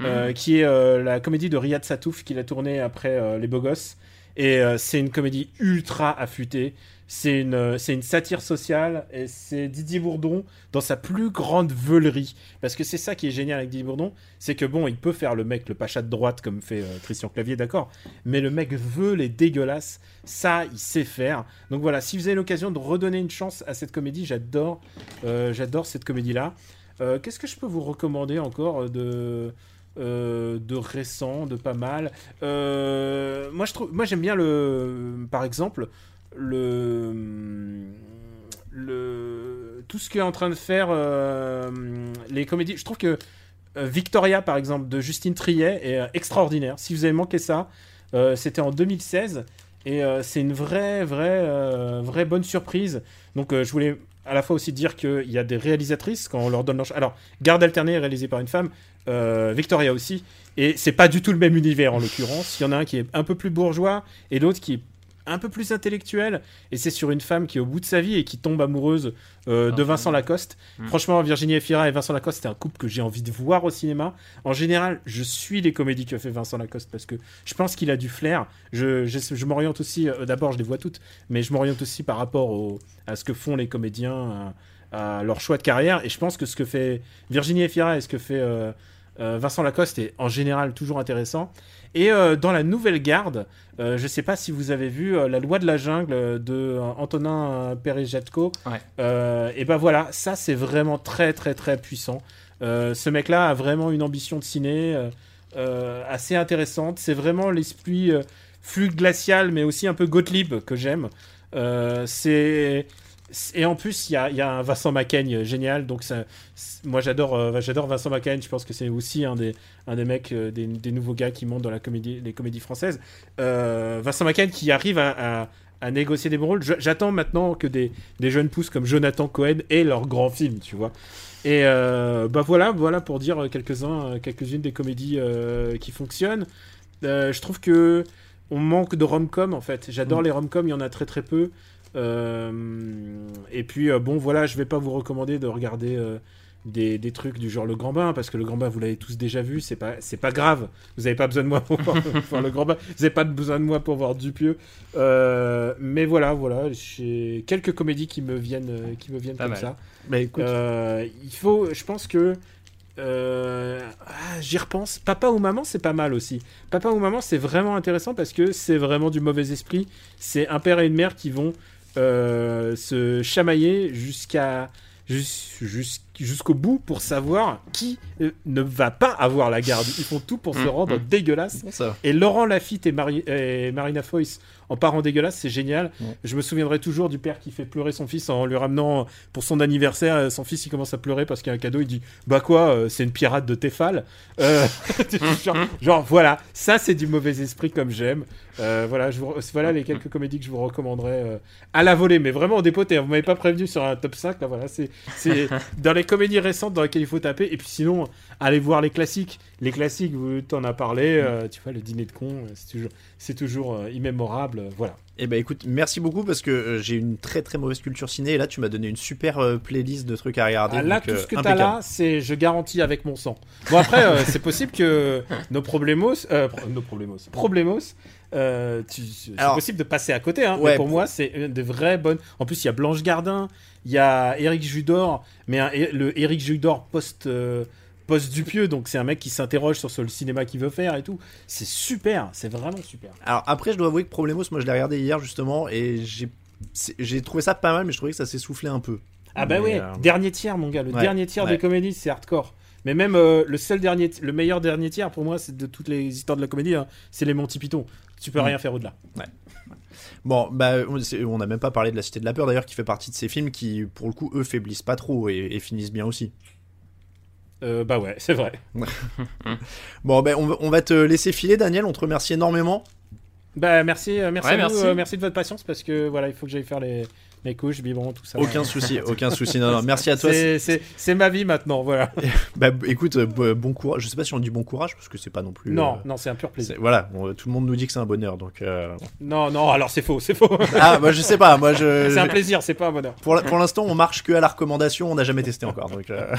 euh, qui est la comédie de Riyad Satouf qu'il a tournée après Les Beaux Gosses. Et c'est une comédie ultra affûtée. C'est une, euh, c'est une satire sociale et c'est Didier Bourdon dans sa plus grande veulerie. Parce que c'est ça qui est génial avec Didier Bourdon, c'est que bon, il peut faire le mec, le pacha de droite comme fait euh, Christian Clavier, d'accord, mais le mec veut les dégueulasses, ça il sait faire. Donc voilà, si vous avez l'occasion de redonner une chance à cette comédie, j'adore, euh, j'adore cette comédie-là. Euh, Qu'est-ce que je peux vous recommander encore de de récent, de pas mal? Moi, je trouve, moi, j'aime bien le, par exemple, le, tout ce qu'est en train de faire euh, les comédies. Je trouve que euh, Victoria, par exemple, de Justine Triet est euh, extraordinaire. Si vous avez manqué ça, c'était en 2016 et c'est une vraie, vraie, vraie bonne surprise. Donc, je voulais à la fois aussi dire qu'il y a des réalisatrices quand on leur donne leur Alors, Garde alternée est réalisée par une femme, Victoria aussi, et c'est pas du tout le même univers en l'occurrence. Il y en a un qui est un peu plus bourgeois et l'autre qui est un peu plus intellectuel, et c'est sur une femme qui est au bout de sa vie et qui tombe amoureuse euh, de Ah, Vincent Lacoste. Mm. Franchement, Virginie Efira et Vincent Lacoste, c'est un couple que j'ai envie de voir au cinéma. En général, je suis les comédies que fait Vincent Lacoste parce que je pense qu'il a du flair. Je, je, je m'oriente aussi, euh, d'abord, je les vois toutes, mais je m'oriente aussi par rapport au- à ce que font les comédiens, à, à leur choix de carrière. Et je pense que ce que fait Virginie Efira et ce que fait euh, Vincent Lacoste est en général toujours intéressant. Et euh, dans la nouvelle garde, euh, je ne sais pas si vous avez vu euh, La loi de la jungle euh, de euh, Antonin Perejatko. Ouais. Euh, et ben voilà, ça c'est vraiment très très très puissant. Euh, ce mec-là a vraiment une ambition de ciné euh, euh, assez intéressante. C'est vraiment l'esprit euh, fluide glacial, mais aussi un peu Gottlieb que j'aime. Euh, c'est et en plus, il y a, il y a un Vincent Macaigne génial. Donc, ça, moi, j'adore, euh, j'adore Vincent Macaigne. Je pense que c'est aussi un des, un des mecs, euh, des, des nouveaux gars qui montent dans la comédie, les comédies françaises. Euh, Vincent Macaigne qui arrive à, à- à négocier des bons rôles. J'attends maintenant que des, des jeunes pousses comme Jonathan Cohen aient leur grand film, tu vois. Et euh, bah voilà, voilà pour dire quelques-uns, quelques-unes des comédies euh, qui fonctionnent. Euh, je trouve que on manque de rom-com en fait. J'adore les rom-com, il y en a très très peu. Euh, et puis euh, bon voilà, je vais pas vous recommander de regarder euh, des, des trucs du genre le Grand Bain parce que le Grand Bain vous l'avez tous déjà vu, c'est pas c'est pas grave. Vous avez pas besoin de moi pour voir, voir le Grand Bain. Vous avez pas besoin de moi pour voir Dupieux. Euh, mais voilà voilà, j'ai quelques comédies qui me viennent qui me viennent Pas comme mal. ça. Bah écoute, Euh, il faut, je pense que euh, ah, j'y repense. Papa ou maman, c'est pas mal aussi. Papa ou maman, c'est vraiment intéressant parce que c'est vraiment du mauvais esprit. C'est un père et une mère qui vont euh, se chamailler jusqu'à jus- jus- jusqu'au bout pour savoir qui euh, ne va pas avoir la garde. Ils font tout pour se Mm, rendre mm. dégueulasse. ça. Et Laurent Lafitte et, Mari- et Marina Foïs en parents dégueulasses, c'est génial. Ouais. Je me souviendrai toujours du père qui fait pleurer son fils en lui ramenant pour son anniversaire. euh, Son fils, il commence à pleurer parce qu'il y a un cadeau. Il dit Bah quoi, euh, c'est une pirate de Tefal. Euh, genre, genre, voilà, ça c'est du mauvais esprit comme j'aime. Euh, voilà, je vous, voilà les quelques comédies que je vous recommanderais euh, à la volée, mais vraiment au dépoté. Vous m'avez pas prévenu sur un top 5. Là, voilà, c'est dans les comédies récentes dans lesquelles il faut taper. Et puis sinon, allez voir les classiques. Les classiques, vous t'en as parlé. euh, tu vois, le dîner de con, c'est toujours, immémorable. Euh, voilà. Eh ben écoute, merci beaucoup parce que euh, j'ai une très très mauvaise culture ciné et là tu m'as donné une super euh, playlist de trucs à regarder. Ah, là, donc, tout ce que t'as là, c'est je garantis avec mon sang. Bon, après, euh, c'est possible que nos problemos, euh, pro- nos problemos, problemos, euh, c'est possible de passer à côté. Hein, Ouais, mais pour pour- moi, c'est une des vraies bonnes. En plus, il y a Blanche Gardin, il y a Eric Judor, mais un- le Eric Judor post. Euh, post Dupieux, donc c'est un mec qui s'interroge sur, sur le cinéma qu'il veut faire et tout. C'est super, c'est vraiment super. Alors après, je dois avouer que Problemos, moi je l'ai regardé hier justement et j'ai trouvé ça pas mal, mais je trouvais que ça s'essoufflait un peu. Ah bah ouais, euh, dernier tiers mon gars, le ouais, dernier tiers ouais. des comédies c'est hardcore. Mais même euh, le seul dernier, le meilleur dernier tiers pour moi, c'est de toutes les histoires de la comédie, hein, c'est les Monty Python. Tu peux Mm. rien faire au-delà. Bon, bah, on n'a même pas parlé de La Cité de la Peur d'ailleurs, qui fait partie de ces films qui, pour le coup, eux, faiblissent pas trop et, et finissent bien aussi. Euh, bah ouais, c'est vrai. Bon, ben on, va- on va te laisser filer, Daniel. On te remercie énormément. Bah merci, euh, merci, Ouais, à vous, merci. euh, merci de votre patience parce que voilà, il faut que j'aille faire les, les couches, biberon, tout ça. Aucun souci, aucun souci. Non, non, merci à toi. C'est- ma vie maintenant, voilà. Bah, écoute, euh, bon courage. Je sais pas si on dit bon courage parce que c'est pas non plus. non, euh, non, c'est un pur plaisir. Voilà, on- tout le monde nous dit que c'est un bonheur, donc. euh, Non, non, alors c'est faux, c'est faux. Ah, moi je sais pas, moi je. c'est un plaisir, c'est pas un bonheur. Pour, l'instant, on marche que à la recommandation, on n'a jamais testé encore. Donc, euh,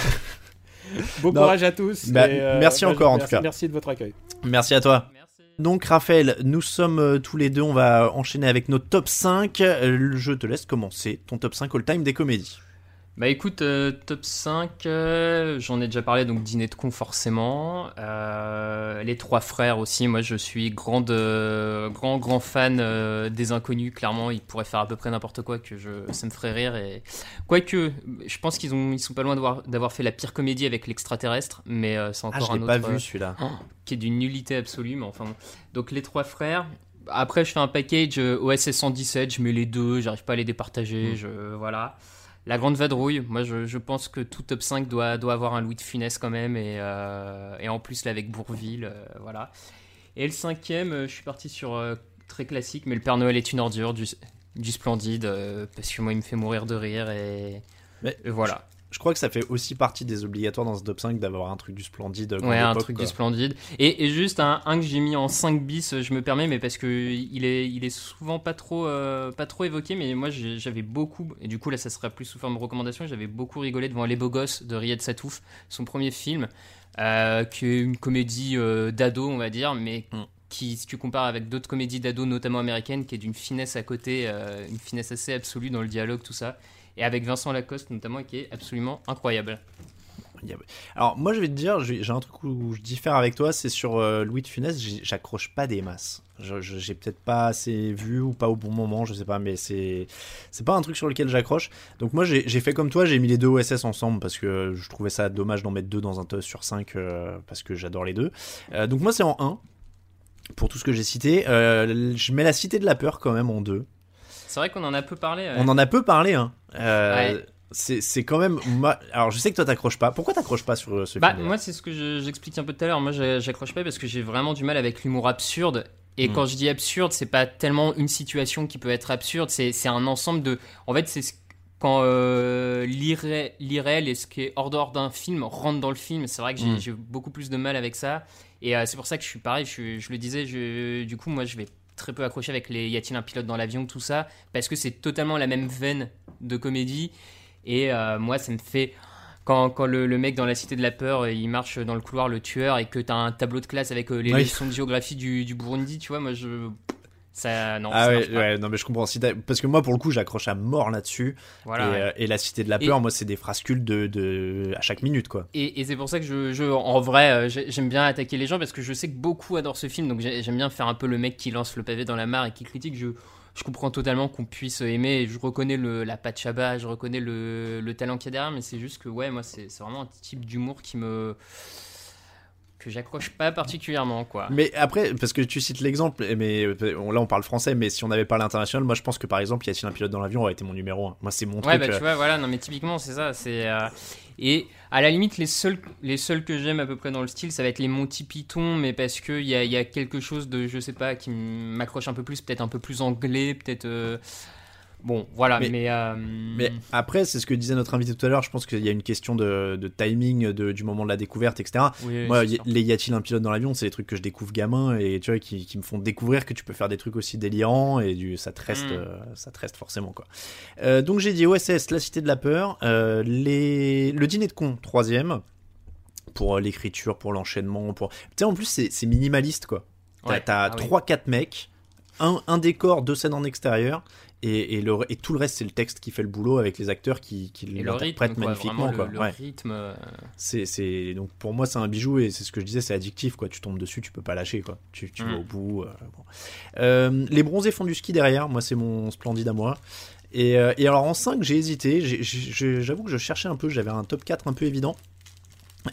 Bon Non. courage à tous. Bah, et, euh, merci bah, encore, en merci- tout cas. Merci de votre accueil. merci à toi. Donc, Raphaël, nous sommes euh, tous les deux, on va enchaîner avec nos top 5. Euh, Je te laisse commencer ton top 5 all-time des comédies. Bah écoute, euh, top 5, euh, j'en ai déjà parlé, donc Dîner de con forcément. Euh, les trois frères aussi, moi je suis grande, grand, grand fan des inconnus, clairement, ils pourraient faire à peu près n'importe quoi, que je, ça me ferait rire. Et... Quoique, je pense qu'ils ont, ils sont pas loin d'avoir, d'avoir fait la pire comédie avec l'extraterrestre, mais c'est Ah, encore je l'ai un pas autre... vu euh, celui-là. qui est d'une nullité absolue, mais enfin. bon. Donc les trois frères. Après, je fais un package OSS 117, je mets les deux, j'arrive pas à les départager, Mm. je voilà. La grande vadrouille, moi je, je pense que tout top 5 doit, doit avoir un Louis de finesse quand même, et, euh, et en plus là avec Bourville, euh, voilà. Et le cinquième, euh, je suis parti sur très classique, mais le Père Noël est une ordure, du, du splendide, parce que moi il me fait mourir de rire, et, Mais et voilà. Je crois que ça fait aussi partie des obligatoires dans ce top 5 d'avoir un truc du splendide. Ouais, un truc quoi. du splendide. Et, et juste un, un que j'ai mis en 5 bis, je me permets, mais parce que il est, il est souvent pas trop, euh, pas trop évoqué, mais moi j'avais beaucoup, et du coup là ça sera plus sous forme de recommandation, j'avais beaucoup rigolé devant Les Beaux Gosses de Riyad Satouf, son premier film, euh, qui est une comédie euh, d'ado, on va dire, mais Mm. qui, si tu compares avec d'autres comédies d'ado, notamment américaines, qui est d'une finesse à côté, euh, une finesse assez absolue dans le dialogue, tout ça. Et avec Vincent Lacoste notamment, qui est absolument incroyable. Alors, moi, je vais te dire, j'ai un truc où je diffère avec toi, c'est sur euh, Louis de Funès, j'accroche pas des masses. J'ai peut-être pas assez vu ou pas au bon moment, je sais pas, mais c'est c'est pas un truc sur lequel j'accroche. Donc, moi, j'ai fait comme toi, j'ai mis les deux OSS ensemble parce que je trouvais ça dommage d'en mettre deux dans un top sur 5 parce que j'adore les deux. Euh, donc, moi, c'est en 1 pour tout ce que j'ai cité. Euh, je mets la Cité de la Peur quand même en 2. C'est vrai qu'on en a peu parlé. ouais. On en a peu parlé, hein. Euh, Ouais. c'est- quand même. Alors, je sais que toi, t'accroches pas. Pourquoi t'accroches pas sur euh, ce Bah, film moi, c'est ce que je- j'expliquais un peu tout à l'heure. Moi, j'accroche pas parce que j'ai vraiment du mal avec l'humour absurde. Et Mm. quand je dis absurde, c'est pas tellement une situation qui peut être absurde, c'est un ensemble de. En fait, c'est ce- quand euh, l'irré- l'irréel et ce qui est hors dehors d'un film rentre dans le film. C'est vrai que j'ai Mm. beaucoup plus de mal avec ça. Et euh, c'est pour ça que je suis pareil. Je, je le disais, je- du coup, moi, je vais très peu accrocher avec les Y a-t-il un pilote dans l'avion, tout ça, parce que c'est totalement la même veine de comédie. Et euh, moi, ça me fait. Quand, quand le, le mec dans la cité de la peur, il marche dans le couloir, le tueur, et que t'as un tableau de classe avec euh, les Oui. leçons de géographie du, du Burundi, tu vois, moi je. Ça. Non, Ah ça ouais, ouais, non mais je comprends. Si Parce que moi, pour le coup, j'accroche à mort là-dessus. Voilà. et, ouais. euh, et la Cité de la Et- Peur, moi, c'est des frascules de, de... à chaque minute, quoi. Et, et c'est pour ça que je, je- en vrai, euh, j'ai- j'aime bien attaquer les gens parce que je sais que beaucoup adorent ce film, donc j'ai- j'aime bien faire un peu le mec qui lance le pavé dans la mare et qui critique. Je, je comprends totalement qu'on puisse aimer, et je reconnais le, la patte Chabat, je reconnais le, le talent qu'il y a derrière, mais c'est juste que, ouais, moi, c'est vraiment un type d'humour qui me. Que j'accroche pas particulièrement, quoi. Mais après, parce que tu cites l'exemple, mais euh, on- là, on parle français, mais si on avait parlé international, moi, je pense que par exemple, y a-t-il un pilote dans l'avion aurait été mon numéro 1. Moi, c'est mon Ouais, truc. bah euh, tu vois, voilà, non mais typiquement c'est ça, c'est euh, et à la limite les seuls les seuls que j'aime à peu près dans le style, ça va être les Monty Python, mais parce que il y a, y a quelque chose de je sais pas qui m'accroche un peu plus, peut-être un peu plus anglais, peut-être euh, bon voilà, Mais- mais euh, Mais après, c'est ce que disait notre invité tout à l'heure. Je pense qu'il y a une question de, de timing, de, du moment de la découverte, etc. oui, Moi, y- les y a-t-il un pilote dans l'avion C'est des trucs que je découvre gamin et tu vois qui, qui me font découvrir que tu peux faire des trucs aussi délirants et du ça te reste, Mm. euh, ça te reste forcément quoi. Euh, donc j'ai dit OSS, la cité de la peur, les... le dîner de con troisième pour l'écriture, pour l'enchaînement, pour tu sais en plus c'est minimaliste quoi. T'as Ouais. Ah oui. trois quatre mecs, un, un décor, deux scènes en extérieur. Et, et, le, et tout le reste, c'est le texte qui fait le boulot avec les acteurs qui, qui l'interprètent magnifiquement. quoi. le, le Ouais. rythme. euh, C'est, donc pour moi c'est un bijou et c'est ce que je disais c'est addictif quoi tu tombes dessus tu peux pas lâcher quoi tu, tu Mm. vas au bout euh, bon. Euh, les bronzés font du ski derrière moi c'est mon splendide à moi et, et alors en 5 j'ai hésité j'avoue que je cherchais un peu j'avais un top 4 un peu évident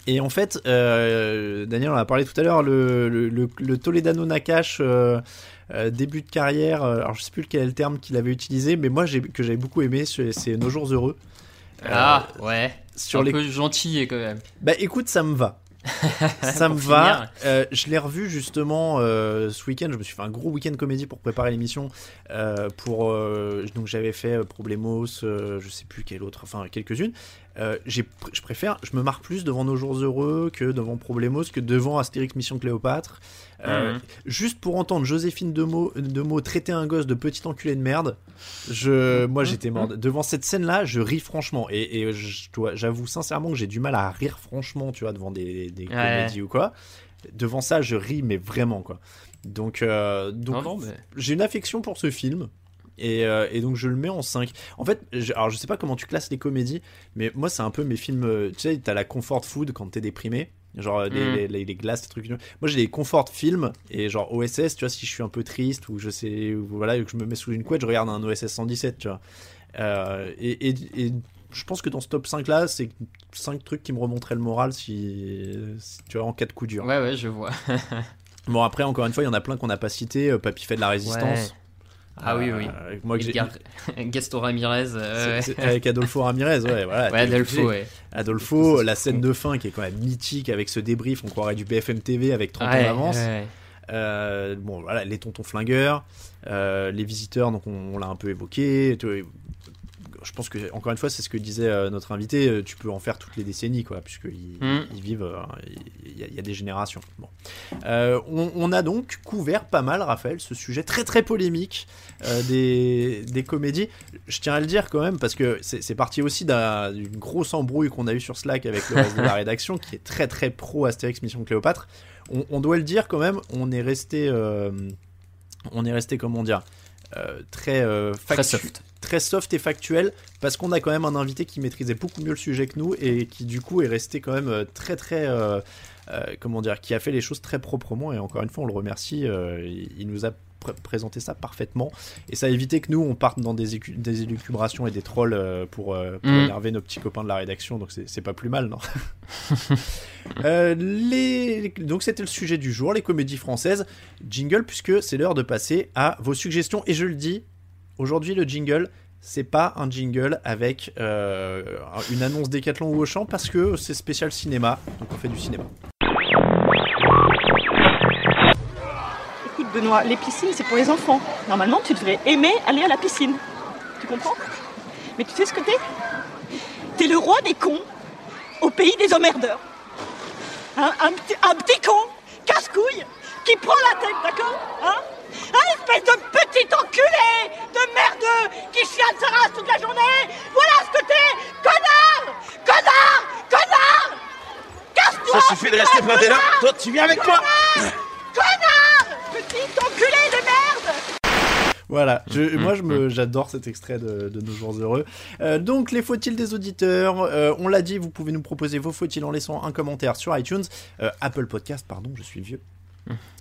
Et en fait, euh, Daniel en a parlé tout à l'heure, le, le, le, le Toledano Nakash, euh, euh, début de carrière, alors je sais plus quel est le terme qu'il avait utilisé, mais moi j'ai- que j'avais beaucoup aimé, c'est Nos Jours Heureux. Ah, ouais. sur un les... peu gentil quand même. Bah écoute, ça me va. ça me va. Euh, je l'ai revu justement euh, ce week-end. Je me suis fait un gros week-end comédie pour préparer l'émission. Euh, pour donc j'avais fait Problemos, je sais plus quelle autre, enfin quelques-unes. Je préfère, je me marre plus devant Nos Jours Heureux que devant Problemos que devant Astérix Mission Cléopâtre. Euh, Mhm. Juste pour entendre Joséphine Demeaux, Demeaux traiter un gosse de petit enculé de merde, je, moi j'étais mort. Devant cette scène-là, je ris franchement. Et, j'avoue sincèrement que j'ai du mal à rire franchement, tu vois, devant des, des Ouais. comédies ou quoi. Devant ça, je ris, mais vraiment, quoi. Donc, euh, donc Non, non, mais- j'ai une affection pour ce film. Et, euh, et donc je le mets en 5. En fait, je, alors je sais pas comment tu classes les comédies, mais moi c'est un peu mes films. Tu sais, t'as la comfort food quand t'es déprimé. Genre euh, les, Mm. les, les- les glaces, les trucs. Moi j'ai des comfort films et genre OSS, tu vois, si je suis un peu triste ou je sais, ou voilà, que je me mets sous une couette, je regarde un OSS 117, tu vois. Euh, et, et, et je pense que dans ce top 5 là, c'est 5 trucs qui me remonteraient le moral si, si- tu vois, en cas de coup dur. Ouais, ouais, je vois. Bon, après, encore une fois, il y en a plein qu'on n'a pas cité. Euh, Papy fait de la résistance. Ah oui, oui. Euh, moi, que j'ai- Edgar- Gaston Ramirez. euh, ouais. avec Adolfo Ramirez, ouais, voilà. Ouais, Adolfo, ouais. Adolfo, la scène de fin qui est quand même mythique avec ce débrief, on croirait du BFM TV avec 30 ans d'avance. Euh, bon, voilà, les tontons flingueurs, euh, les visiteurs, donc on, on l'a un peu évoqué. Je pense que, encore une fois, c'est ce que disait euh, notre invité, euh, tu peux en faire toutes les décennies, quoi, puisqu'ils Mm. ils vivent, euh, il y, a- il y a des générations. Bon. Euh, on, on a donc couvert pas mal, Raphaël, ce sujet très très polémique euh, des, des comédies. Je tiens à le dire quand même, parce que c'est parti aussi d'un- d'une grosse embrouille qu'on a eue sur Slack avec le reste de la rédaction, qui est très très pro Astérix Mission Cléopâtre. On, on doit le dire quand même, on est resté, euh, on est resté comment dire, très euh, Très factu- soft. très soft et factuel, parce qu'on a quand même un invité qui maîtrisait beaucoup mieux le sujet que nous et qui du coup est resté quand même euh, très très euh, euh, comment dire, qui a fait les choses très proprement et encore une fois on le remercie, euh, il, il nous a pr- présenté ça parfaitement et ça a évité que nous on parte dans des, des élucubrations et des trolls euh, pour, euh, pour Mm. énerver nos petits copains de la rédaction donc c'est pas plus mal non? Euh, les... Donc c'était le sujet du jour, les comédies françaises. Jingle, puisque c'est l'heure de passer à vos suggestions. Et je le dis, aujourd'hui le jingle, c'est pas un jingle avec euh, une annonce Décathlon ou Auchan, parce que c'est spécial cinéma, donc on fait du cinéma. Benoît, les piscines c'est pour les enfants. Normalement tu devrais aimer aller à la piscine. Tu comprends? Mais tu sais ce que t'es? T'es le roi des cons au pays des emmerdeurs. Hein, un, petit, un petit con, casse-couille, qui prend la tête, d'accord? Hein? Un espèce de petit enculé de merdeux qui chiale sa race toute la journée. Voilà ce que t'es! Connard! Connard! Connard! Casse-toi! Ça suffit de rester planté là. Toi, tu viens avec moi. Connard Petit enculé de merde Voilà, je- moi je me- j'adore cet extrait de, de Nos Jours Heureux. Euh, donc les faut-il des auditeurs, euh, on l'a dit, vous pouvez nous proposer vos faut-il en laissant un commentaire sur iTunes, Euh, Apple Podcast, pardon, je suis vieux.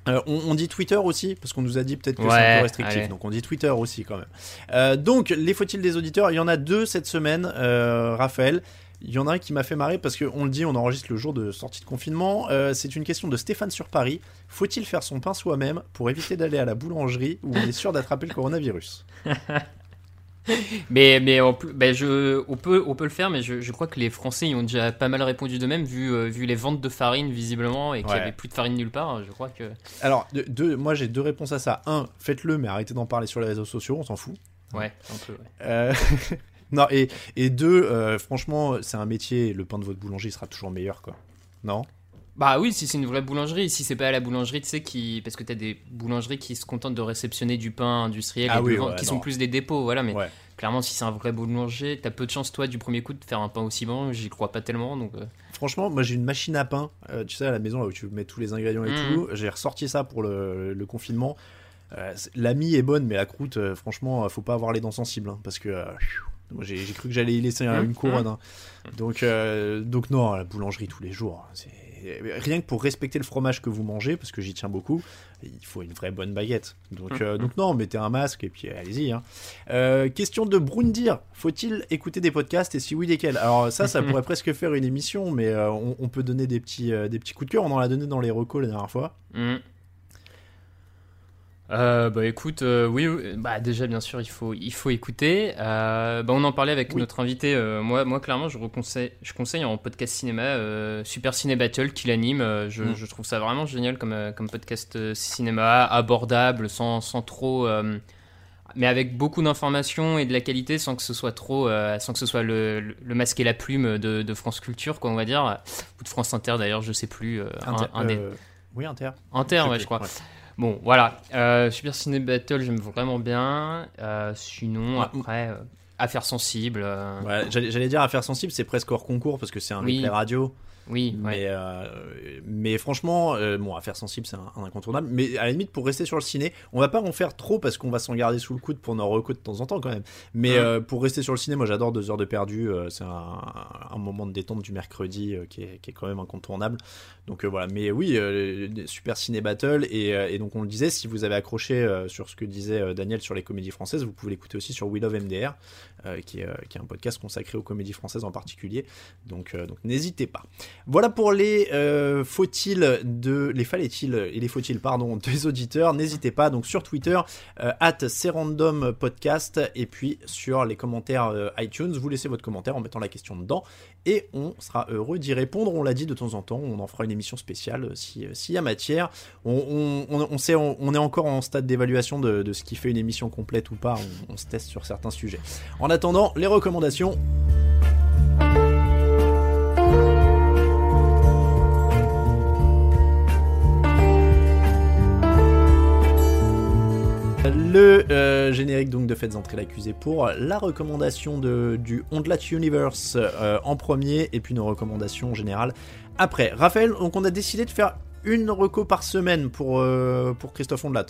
Euh, on, on dit Twitter aussi, parce qu'on nous a dit peut-être que c'est un peu restrictif, allez. donc on dit Twitter aussi quand même. Euh, donc, les faut-il des auditeurs, il y en a deux cette semaine, euh, Raphaël. Il y en a un qui m'a fait marrer parce qu'on le dit, on enregistre le jour de sortie de confinement. Euh, c'est une question de Stéphane sur Paris. Faut-il faire son pain soi-même pour éviter d'aller à la boulangerie où on est sûr d'attraper le coronavirus? Mais, mais plus, ben je, on, peut, on peut le faire, mais je, je crois que les Français y ont déjà pas mal répondu de même, vu, euh, vu les ventes de farine visiblement, et qu'il n'y Ouais. avait plus de farine nulle part. Je crois que. Alors, de- moi j'ai deux réponses à ça. Un, faites-le, mais arrêtez d'en parler sur les réseaux sociaux, on s'en fout. Ouais, un peu. ouais. Euh, non, et, et deux, euh, franchement, c'est un métier, le pain de votre boulanger sera toujours meilleur, quoi. Non? Bah oui, si c'est une vraie boulangerie, si c'est pas à la boulangerie, tu sais, qui... parce que t'as des boulangeries qui se contentent de réceptionner du pain industriel Ah et oui, ouais, qui non. sont plus des dépôts, voilà, mais Ouais. clairement, si c'est un vrai boulanger, t'as peu de chance, toi, du premier coup, de faire un pain aussi bon, j'y crois pas tellement, donc... euh, Franchement, moi j'ai une machine à pain, euh, tu sais, à la maison là où tu mets tous les ingrédients et Mhm. tout. J'ai ressorti ça pour le, le confinement. Euh, c'est- la mie est bonne, mais la croûte, franchement, faut pas avoir les dents sensibles. hein, parce que moi, j'ai cru que j'allais y laisser euh, Mhm. une couronne. hein. Donc, euh, donc non, la boulangerie tous les jours, rien que pour respecter le fromage que vous mangez, parce que j'y tiens beaucoup, il faut une vraie bonne baguette. Donc, euh, donc non, mettez un masque et puis allez-y. Hein. Euh, question de Brundir, faut-il écouter des podcasts et si oui, lesquels? Alors ça, ça pourrait presque faire une émission, mais euh, on, peut donner des petits, des petits coups de cœur. On en a donné dans les recos la dernière fois. Euh, bah écoute, euh, oui, bah déjà bien sûr il faut il faut écouter. Euh, bah on en parlait avec notre invité. Euh, moi moi clairement je conseille je conseille en podcast cinéma Super Ciné Battle qui l'anime. Je, mm. je, trouve ça vraiment génial comme comme podcast cinéma abordable sans sans trop mais avec beaucoup d'informations et de la qualité sans que ce soit trop sans que ce soit le, le, masque et la plume de, de, France Culture quoi on va dire ou de France Inter d'ailleurs je sais plus. Inter, Oui Inter. Inter ouais je crois. Bon, voilà. Euh, Super Ciné Battle, j'aime vraiment bien. Euh, sinon, après, euh, Affaires sensibles. Ouais, J'allais dire Affaires sensibles, c'est presque hors concours parce que c'est un oui. replay radio. Oui, mais, euh, mais franchement, euh, bon, affaire sensible, c'est un, incontournable. Mais à la limite, pour rester sur le ciné, on va pas en faire trop parce qu'on va s'en garder sous le coude pour nos recos de temps en temps quand même. Mais euh, pour rester sur le ciné, moi j'adore deux heures de perdu. c'est un, moment de détente du mercredi qui est, qui, est, quand même incontournable. Donc voilà, mais oui, super ciné battle. Et, et, donc on le disait, si vous avez accroché sur ce que disait Daniel sur les comédies françaises, vous pouvez l'écouter aussi sur We Love MDR, qui, est, qui est un podcast consacré aux comédies françaises en particulier. Donc, donc n'hésitez pas. Voilà pour les euh, faut-il de les fallait-il et les faut-il pardon des auditeurs. N'hésitez pas donc sur Twitter euh, at podcast et puis sur les commentaires euh, iTunes, vous laissez votre commentaire en mettant la question dedans et on sera heureux d'y répondre. On l'a dit de temps en temps, on en fera une émission spéciale s'il y a matière. On, on, est encore en stade d'évaluation de, ce qui fait une émission complète ou pas. on se teste sur certains sujets. En attendant, les recommandations. Le euh, générique donc de Faites entrer l'accusé pour la recommandation de, du Ondlat Universe euh, en premier et puis nos recommandations générales après. Raphaël, donc on a décidé de faire une reco par semaine pour, euh, pour Christophe Ondlat.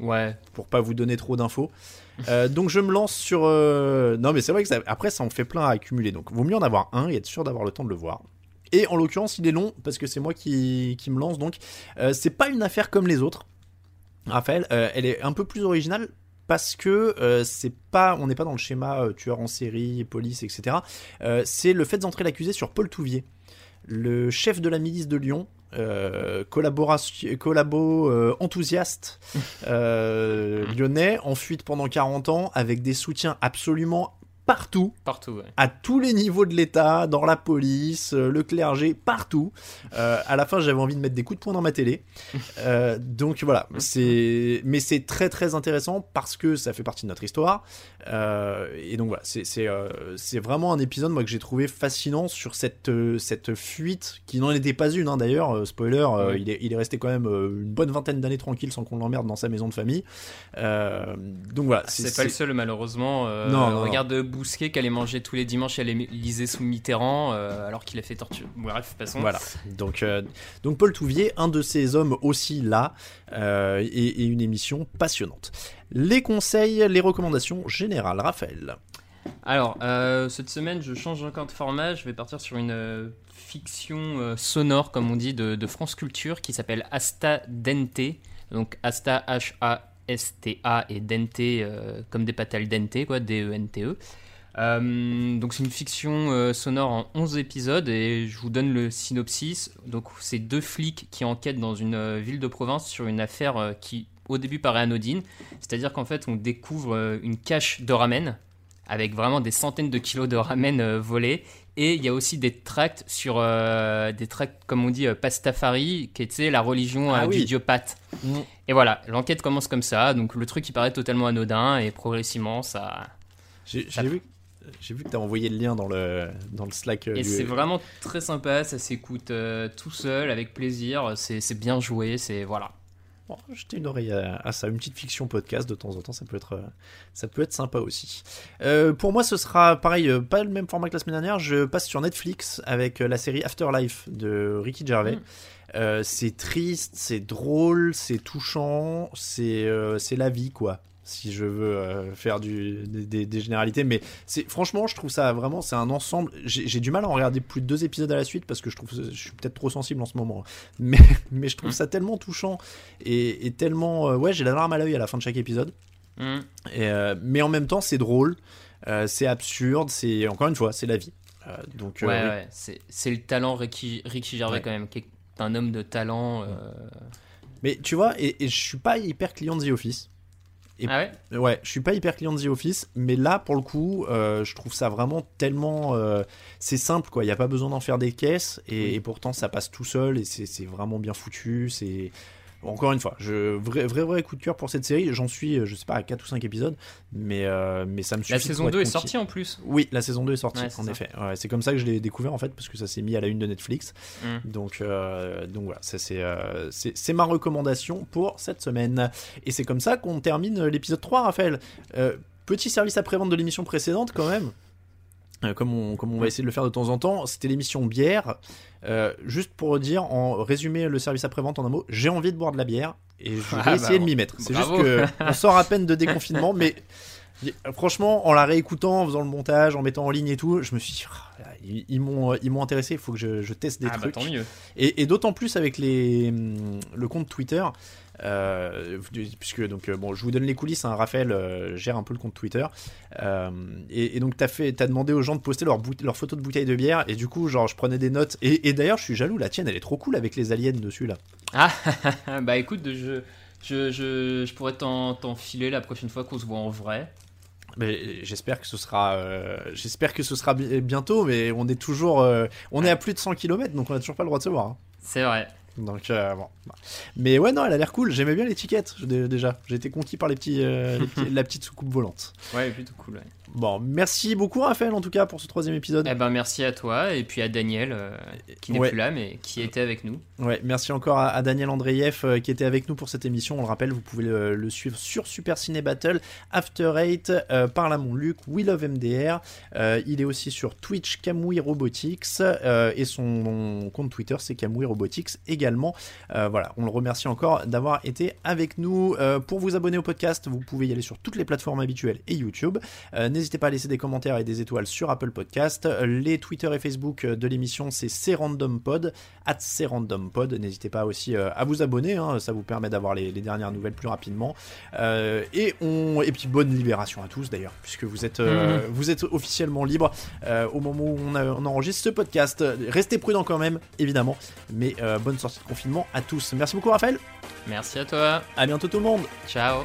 Ouais. Pour pas vous donner trop d'infos. donc je me lance sur... Non mais c'est vrai que ça, après ça en fait plein à accumuler. Donc vaut mieux en avoir un et être sûr d'avoir le temps de le voir. Et en l'occurrence il est long parce que c'est moi qui, qui, me lance. Donc c'est pas une affaire comme les autres. Raphaël, euh, elle est un peu plus originale parce que euh, c'est pas, on n'est pas dans le schéma euh, tueur en série, police, etc. c'est le fait d'entrer l'accusé sur Paul Touvier, le chef de la milice de Lyon, collabo enthousiaste lyonnais, en fuite pendant 40 ans, avec des soutiens absolument partout, partout à tous les niveaux de l'État, dans la police, euh, le clergé, partout. Euh, à la fin, j'avais envie de mettre des coups de poing dans ma télé. Euh, donc voilà, c'est, mais c'est très très intéressant parce que ça fait partie de notre histoire. Et donc voilà, c'est c'est vraiment un épisode moi que j'ai trouvé fascinant sur cette cette fuite qui n'en était pas une hein, d'ailleurs. spoiler, il est il est resté quand même une bonne vingtaine d'années tranquille sans qu'on l'emmerde dans sa maison de famille. donc voilà, c'est pas le seul malheureusement. non, regarde Bousquet qui allait manger tous les dimanches à l'Élysée sous Mitterrand euh, alors qu'il a fait torture. Bref, passons. Voilà. Donc, euh, donc Paul Touvier, un de ces hommes aussi là, euh, et, une émission passionnante. Les conseils, les recommandations générales, Raphaël. Alors, cette semaine, je change encore de format. Je vais partir sur une fiction sonore, comme on dit, de, France Culture qui s'appelle Asta Dente. Donc Asta H-A STA et Dente comme des pâtes al dente, quoi, D-E-N-T-E. Euh, donc c'est une fiction euh, sonore en 11 épisodes et je vous donne le synopsis. Donc c'est deux flics qui enquêtent dans une euh, ville de province sur une affaire qui au début paraît anodine. C'est-à-dire qu'en fait on découvre une cache de ramen avec vraiment des centaines de kilos de ramen volés. Et il y a aussi des tracts sur des tracts, comme on dit, pastafari, qui est la religion ah du dieu Pat. Mm. Et voilà, l'enquête commence comme ça. Donc le truc qui paraît totalement anodin et progressivement ça. J'ai vu j'ai vu que tu as envoyé le lien dans le, dans le Slack. Euh, et c'est vraiment très sympa, ça s'écoute euh, tout seul, avec plaisir, c'est bien joué, c'est. Voilà. Bon, jetez une oreille à, ça, une petite fiction podcast de temps en temps, ça peut être, ça peut être sympa aussi. Euh, pour moi, ce sera pareil, pas le même format que la semaine dernière. Je passe sur Netflix avec la série Afterlife de Ricky Gervais. Mm. c'est triste, c'est drôle, c'est touchant, c'est c'est la vie quoi. Si je veux euh, faire du, des, des, généralités. Mais c'est franchement, je trouve ça vraiment, c'est un ensemble. J'ai du mal à en regarder plus de deux épisodes à la suite parce que je trouve, je suis peut-être trop sensible en ce moment. Mais, mais je trouve ça tellement touchant et, et tellement, euh, ouais, j'ai la larme à l'œil à la fin de chaque épisode. Mm. Et, euh, mais en même temps, c'est drôle, c'est absurde, c'est encore une fois, c'est la vie. Donc, Ouais, ouais, c'est le talent Ricky, Ricky Gervais Ouais. quand même, qui est un homme de talent. Mais tu vois, et, et je suis pas hyper client de The Office. Et- Ah ouais Ouais, je suis pas hyper client de The Office, mais là, pour le coup, euh, je trouve ça vraiment tellement. euh, c'est simple, quoi. Il n'y a pas besoin d'en faire des caisses, et, et pourtant, ça passe tout seul, et c'est c'est vraiment bien foutu. C'est. Encore une fois, je, vrai, vrai, vrai coup de cœur pour cette série. J'en suis, euh, je sais pas, à 4 ou 5 épisodes, mais, euh, mais ça me suffit. La saison être 2 est conquis. sortie en plus. Oui, la saison 2 est sortie, Ouais, en ça. effet. Ouais, c'est comme ça que je l'ai découvert, en fait, parce que ça s'est mis à la une de Netflix. Mm. Donc, euh, donc voilà, ça c'est euh, ma recommandation pour cette semaine. Et c'est comme ça qu'on termine l'épisode 3, Raphaël. Euh, petit service après-vente de l'émission précédente, quand même. Euh, comme, on, comme on va essayer de le faire de temps en temps, c'était l'émission bière. Euh, juste pour dire, en résumé le service après-vente en un mot, j'ai envie de boire de la bière et je vais Ah, bah, essayer de m'y mettre. C'est juste bravo. que on sort à peine de déconfinement, mais franchement, en la réécoutant, en faisant le montage, en mettant en ligne et tout, je me suis dit, Ah, ils, ils m'ont ils m'ont intéressé, il faut que je, je teste des ah bah trucs. tant mieux. Et, et d'autant plus avec les, hum, le compte Twitter, euh, puisque donc euh, bon, je vous donne les coulisses. Hein, Raphaël euh, gère un peu le compte Twitter, euh, et, et donc t'as fait, t'as demandé aux gens de poster leurs photos de bouteilles de bière, et du coup genre je prenais des notes. Et, et d'ailleurs je suis jaloux, la tienne elle est trop cool avec les aliens dessus là. Ah bah écoute, je, je, je, je pourrais t'en t'en filer la prochaine fois qu'on se voit en vrai. Mais j'espère que ce sera, euh, j'espère que ce sera bi- bientôt, mais on est toujours, euh, on est à plus de 100 km, donc on a toujours pas le droit de se voir. hein. C'est vrai. Donc euh, bon. Mais ouais non, elle a l'air cool. J'aimais bien l'étiquette déjà. J'ai été conquis par les petits, euh, les petits- la petite soucoupe volante. Ouais, plutôt cool. ouais. Bon, merci beaucoup Raphaël en tout cas pour ce troisième épisode. Eh ben merci à toi et puis à Daniel euh, qui n'est Ouais. plus là mais qui était avec nous. Ouais, merci encore à, à Daniel Andreyev euh, qui était avec nous pour cette émission. On le rappelle, vous pouvez le, le suivre sur Super Ciné Battle, After Eight, euh, mon Luc, We Love MDR. Euh, il est aussi sur Twitch Kamui Robotics euh, et son compte Twitter c'est Kamui Robotics également. Euh, voilà, on le remercie encore d'avoir été avec nous. Euh, pour vous abonner au podcast, vous pouvez y aller sur toutes les plateformes habituelles et YouTube. Euh, N'hésitez pas à laisser des commentaires et des étoiles sur Apple Podcast. Les Twitter et Facebook de l'émission, c'est CRandomPod, at CRandomPod. N'hésitez pas aussi euh, à vous abonner, hein, ça vous permet d'avoir les, les dernières nouvelles plus rapidement. Euh, et, on... et puis bonne libération à tous d'ailleurs, puisque vous êtes, euh, vous êtes officiellement libre euh, au moment où on, a- on enregistre ce podcast. Restez prudents quand même, évidemment, mais bonne sortie de confinement à tous. Merci beaucoup Raphaël, Merci à toi. à bientôt tout le monde. Ciao.